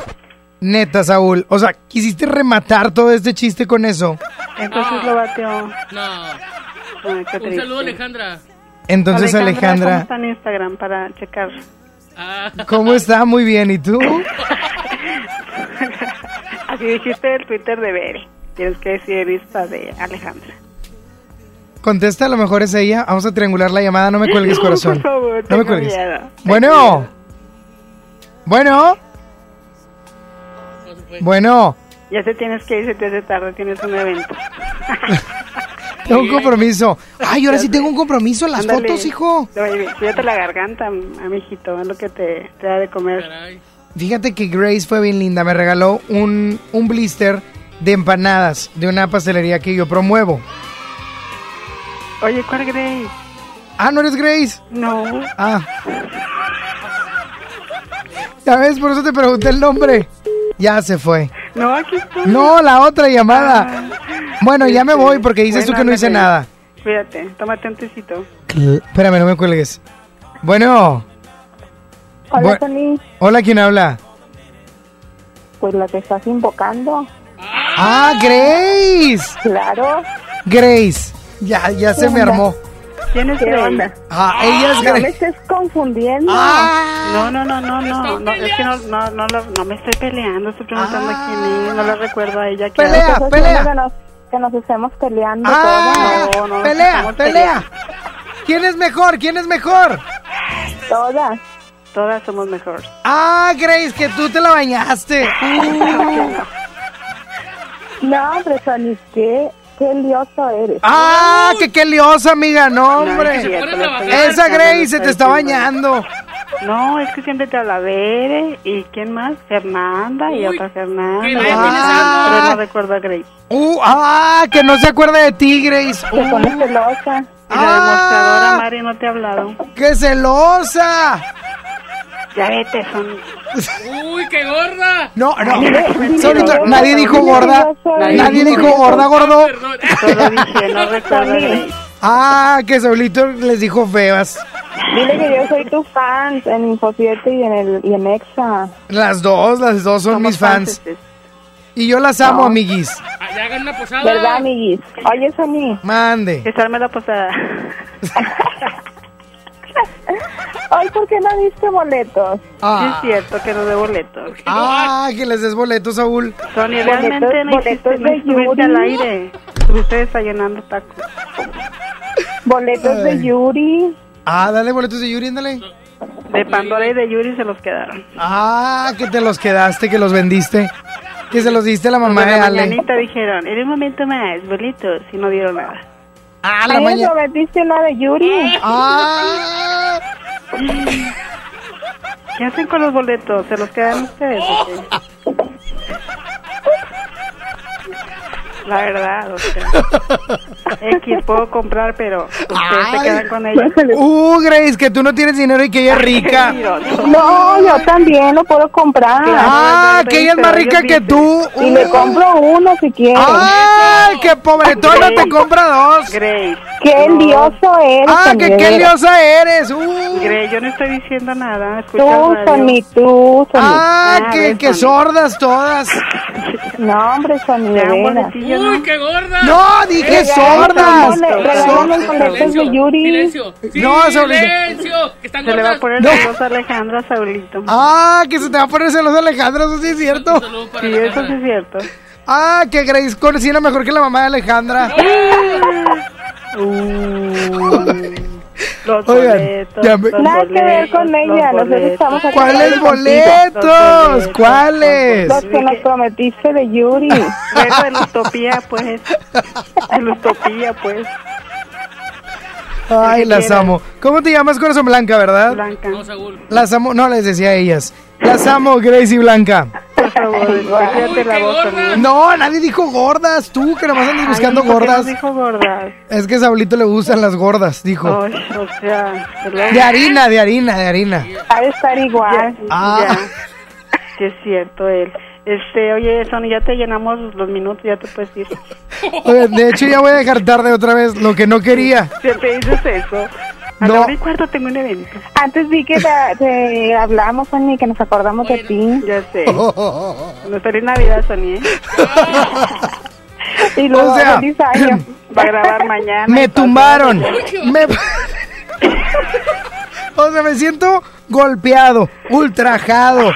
Neta, Saúl. O sea, quisiste rematar todo este chiste con eso. Entonces lo bateó. No. Ay, Un saludo, Alejandra. Entonces, ¿Cómo Alejandra, está en Instagram para checar? Ah. ¿cómo está? Muy bien. ¿Y tú? Así dijiste el Twitter de Bere. Tienes que decir lista de Alejandra. Contesta, a lo mejor es ella. Vamos a triangular la llamada. No me cuelgues, No, corazón. por favor, no me cuelgues. miedo. Bueno. Bueno. Bueno. Ya se tienes que ir, se te hace tarde, tienes un evento. Tengo un compromiso. Ay, ahora sí tengo un compromiso. Las Ándale. fotos, hijo. Oye, cuídate la garganta, a mi hijito, es lo que te, te da de comer. Fíjate que Grace fue bien linda. Me regaló un, un blister de empanadas de una pastelería que yo promuevo. Oye, ¿cuál Grace? Ah, ¿no eres Grace? No. Ah. Ya ves, por eso te pregunté el nombre. Ya se fue. No, aquí estoy. No, la otra llamada. Bueno, ya me voy porque dices tú que no hice nada. Cuídate, tómate un tecito. Espérame, no me cuelgues. Bueno. Hola, Bu- Tony. Hola, ¿quién habla? Pues la que estás invocando. Ah, Grace. Claro. Grace. Ya, ya se ¿Qué me onda? armó. ¿Quién es ¿Qué Grace? onda? Ah, ella es No me estés confundiendo. No, no, no, no, no, no, es que no, no, no, lo- no me estoy peleando, estoy preguntando a quién es, no la recuerdo a ella. ¿quién Pelea, es? Estás pelea. Que nos, que nos estemos peleando Ah, No, no, no pelea, estamos pelea. ¿Quién es mejor? ¿Quién es mejor? todas. Todas. Somos mejor. Ah, Grace, que tú te la bañaste. Uh. No, hombre, Tony, qué, qué lioso eres. Ah, que qué liosa, amiga. No, No, hombre. Esa Grace se te está bañando. No, es que siempre te habla Bere, ¿y quién más? Fernanda y Uy, otra Fernanda. que Pero no recuerdo a Grace. Uh, ah, que no se acuerda de ti, Grace. Se pone celosa. Y la demostradora Mari no te ha hablado. ¡Qué celosa! Ya vete, son... Uy, qué gorda. No, no. Solito, nadie dijo gorda. Nadie dijo gorda, gordo. Solo dije, no recuerdo. Ah, que Solito les dijo feas. Dile que yo soy tu fan en Info 7 y en, el, y en Exa. Las dos, las dos son Somos mis fans. Y yo las amo, amiguis. Ah, Ya hagan una posada. ¿Verdad, amiguis? Oye, Sony. Mande. Que se arme la posada. Ay, ¿por qué no diste boletos? Sí Ah, es cierto que no de boletos. ah, que les des boletos, Saúl. Sony, realmente boletos no de estuviste al Yuri. aire. Estuviste desayunando tacos. Boletos de. Yuri. Ah, dale boletos de Yuri, ándale. De Pandora y de Yuri se los quedaron. Ah, que te los quedaste, que los vendiste. Que se los diste a la mamá Los de Ale. dijeron, en un momento más, boletos, y no dieron nada. Ah, la mañana. prometiste una de Yuri. Ah, ¿Qué hacen con los boletos? ¿Se los quedan ustedes? o La verdad, o sea. X puedo comprar, pero ustedes se quedan con ellos. uh, Grace, que tú no tienes dinero y que ella es rica. No, yo también lo puedo comprar. Ah, que ella es más rica que tú. Y le Uh. compro uno si quiere. Ay, qué pobretona te compra dos. Grace. Qué no, lioso eres. Ah, que qué liosa eres. Uh. Grace, yo no estoy diciendo nada. Tú. Sony, tú, Sony. Ah, Ah, que, ves, que sordas todas. No, hombre, Sony, Uy, ¿no? qué gorda. No, dije sordas. de Silencio, Yuri. silencio. No. Silencio, que están Se le va a poner No. celosa a Alejandra Saulito. Ah, que se te va a poner celosa Alejandra, eso sí es cierto. Un saludo para Sí, eso sí Alejandra. es cierto. Ah, que Grace conocía mejor que la mamá de Alejandra. Los Oigan, boletos. ya me- los Nada que ver con los ella, nosotros estamos aquí ¿Cuáles boletos? boletos, ¿Cuáles? Los que nos prometiste de Yuri. Bueno, de la utopía, pues. De la utopía, pues. Ay, las quieras. amo. ¿Cómo te llamas, corazón blanca, verdad? Blanca. Las amo, no les decía a ellas. Las amo, Grace y Blanca. Por favor, cállate la boca, ¿no? No, nadie dijo gordas. Tú que nomás andas buscando Ay, ¿por qué gordas. no dijo gordas? Es que a Saulito le gustan las gordas, dijo. Ay, o sea, perdón. De harina, de harina, de harina. Ha de estar igual. Ah. Ya. Sí, es cierto, él. Este, oye, Sony, ya te llenamos los minutos, ya te puedes ir. Oye, de hecho, ya voy a dejar tarde otra vez lo que no quería. Siempre dices eso. A No. la y cuarto tengo un evento. Antes vi que te, te hablamos, Fanny, que nos acordamos de ti. Ya sé. No, feliz Navidad, Sony, ¿eh? Y luego, O sea, feliz año. Va a grabar mañana. Me tumbaron. Me... O sea, me siento golpeado, ultrajado,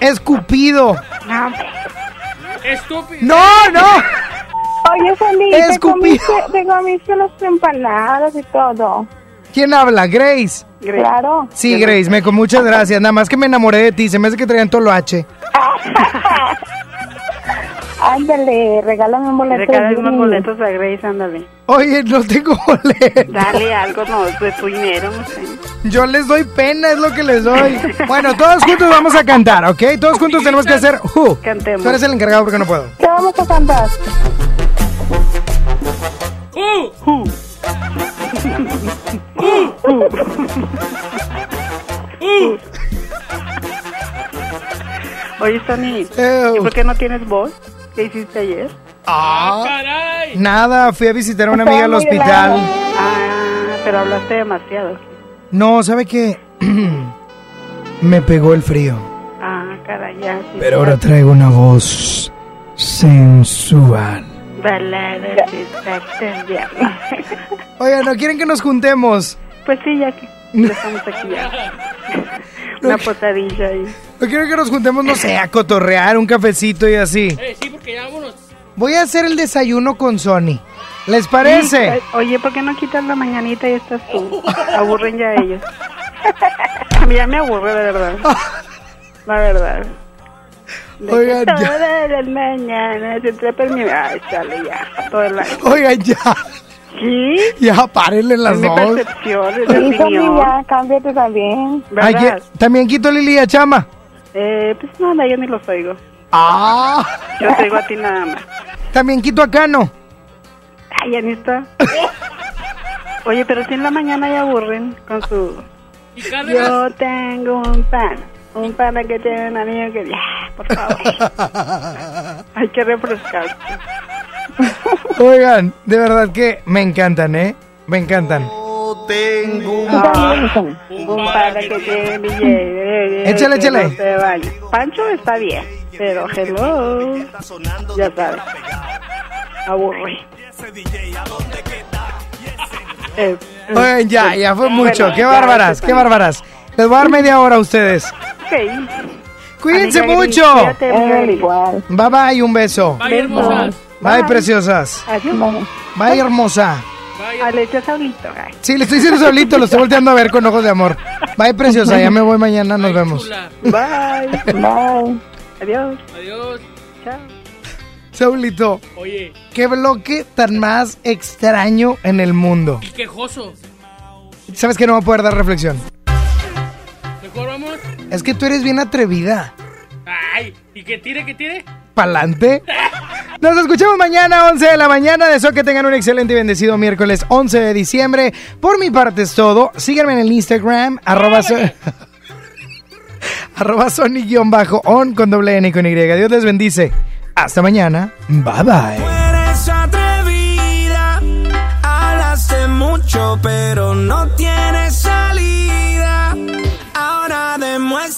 escupido. Estúpido. No, no. Oye, Fanny, te comiste, te comiste las empanadas y todo. ¿Quién habla? Grace. Claro. Sí, Grace, me con muchas gracias. Nada más que me enamoré de ti. Se me hace que traían todo lo H. Ándale, regálame un boleto. Regálale unos boletos a Grace, ándale. Oye, no tengo boleto. Dale algo, no, de tu dinero, no sé. Yo les doy pena, es lo que les doy. Bueno, todos juntos vamos a cantar, ¿ok? Todos juntos tenemos que hacer. Uh, Cantemos. Tú eres el encargado porque no puedo. ¿Qué vamos a cantar? ¡Uh! Oye, Sony, Ew. ¿y por qué no tienes voz? ¿Qué hiciste ayer? Ah, ¡Caray! nada, fui a visitar a una amiga al hospital. Ah, pero hablaste demasiado. No, ¿sabe qué? Me pegó el frío. Ah, caray, ya. sí, Pero ahora traigo una voz sensual. Baladas de amor. Oigan, ¿no quieren que nos juntemos? Pues sí, ya que estamos aquí ya. Una potadilla ahí. ¿No quieren que nos juntemos, no sé, a cotorrear, un cafecito y así? Eh, sí, porque ya vámonos. Voy a hacer el desayuno con Sony. ¿Les parece? Sí, oye, ¿por qué no quitas la mañanita y estás tú? Aburren ya ellos. A mí ya me aburre, de verdad. La verdad. De Oigan, ya. Todas las mañanas se trepan mi... Ay, chale, ya. Todo el año. Oigan, ya. ¿Sí? Ya, párenle las Es mi dos. percepción, es mi opinión. ya, cámbiate también. Ay, ¿Verdad? que- también quito Lili a Chama. Eh, pues nada, yo ni los oigo. Ah. Yo te oigo a ti nada más. También quito a Cano. Ay, ya ni está. Oye, pero si en la mañana ya aburren con su... Yo tengo un pan, un pan que tiene un amigo que... Ya, por favor. Hay que refrescarse. Oigan, de verdad que me encantan, ¿eh? Me encantan. Ah, un pan que tiene billete. Échale, que échale. no se baña. Pancho está bien, pero hello. Ya sabes. Aburre. Eh, Oigan, ya, ya fue mucho. Qué bárbaras, qué bárbaras. Les voy a dar media hora a ustedes. Ok. Cuídense Amiga Gris, mucho. cuídate, Gris. igual. Bye bye, un beso. Bye, hermosas. Bye, preciosas. Adiós. Bye, hermosa. Le echas Saulito. Sí, le estoy diciendo solito, lo estoy volteando a ver con ojos de amor. Bye, preciosa, ya me voy mañana, nos vemos. Chula. Bye. Bye. Adiós. Adiós. Chao. Saulito, Oye, qué bloque tan más extraño en el mundo. y quejoso. ¿Sabes que no va a poder dar reflexión? Mejor vamos. Es que tú eres bien atrevida. Ay, ¿y que tire, que tire? ¿Pa'lante? Nos escuchamos mañana, 11 de la mañana. Deseo que tengan un excelente y bendecido miércoles 11 de diciembre. Por mi parte es todo. Síganme en el Instagram, arroba, so- arroba Sony-on con doble N y con Y. Dios les bendice. Hasta mañana. Bye bye. Eres atrevida, hablaste mucho, pero no tienes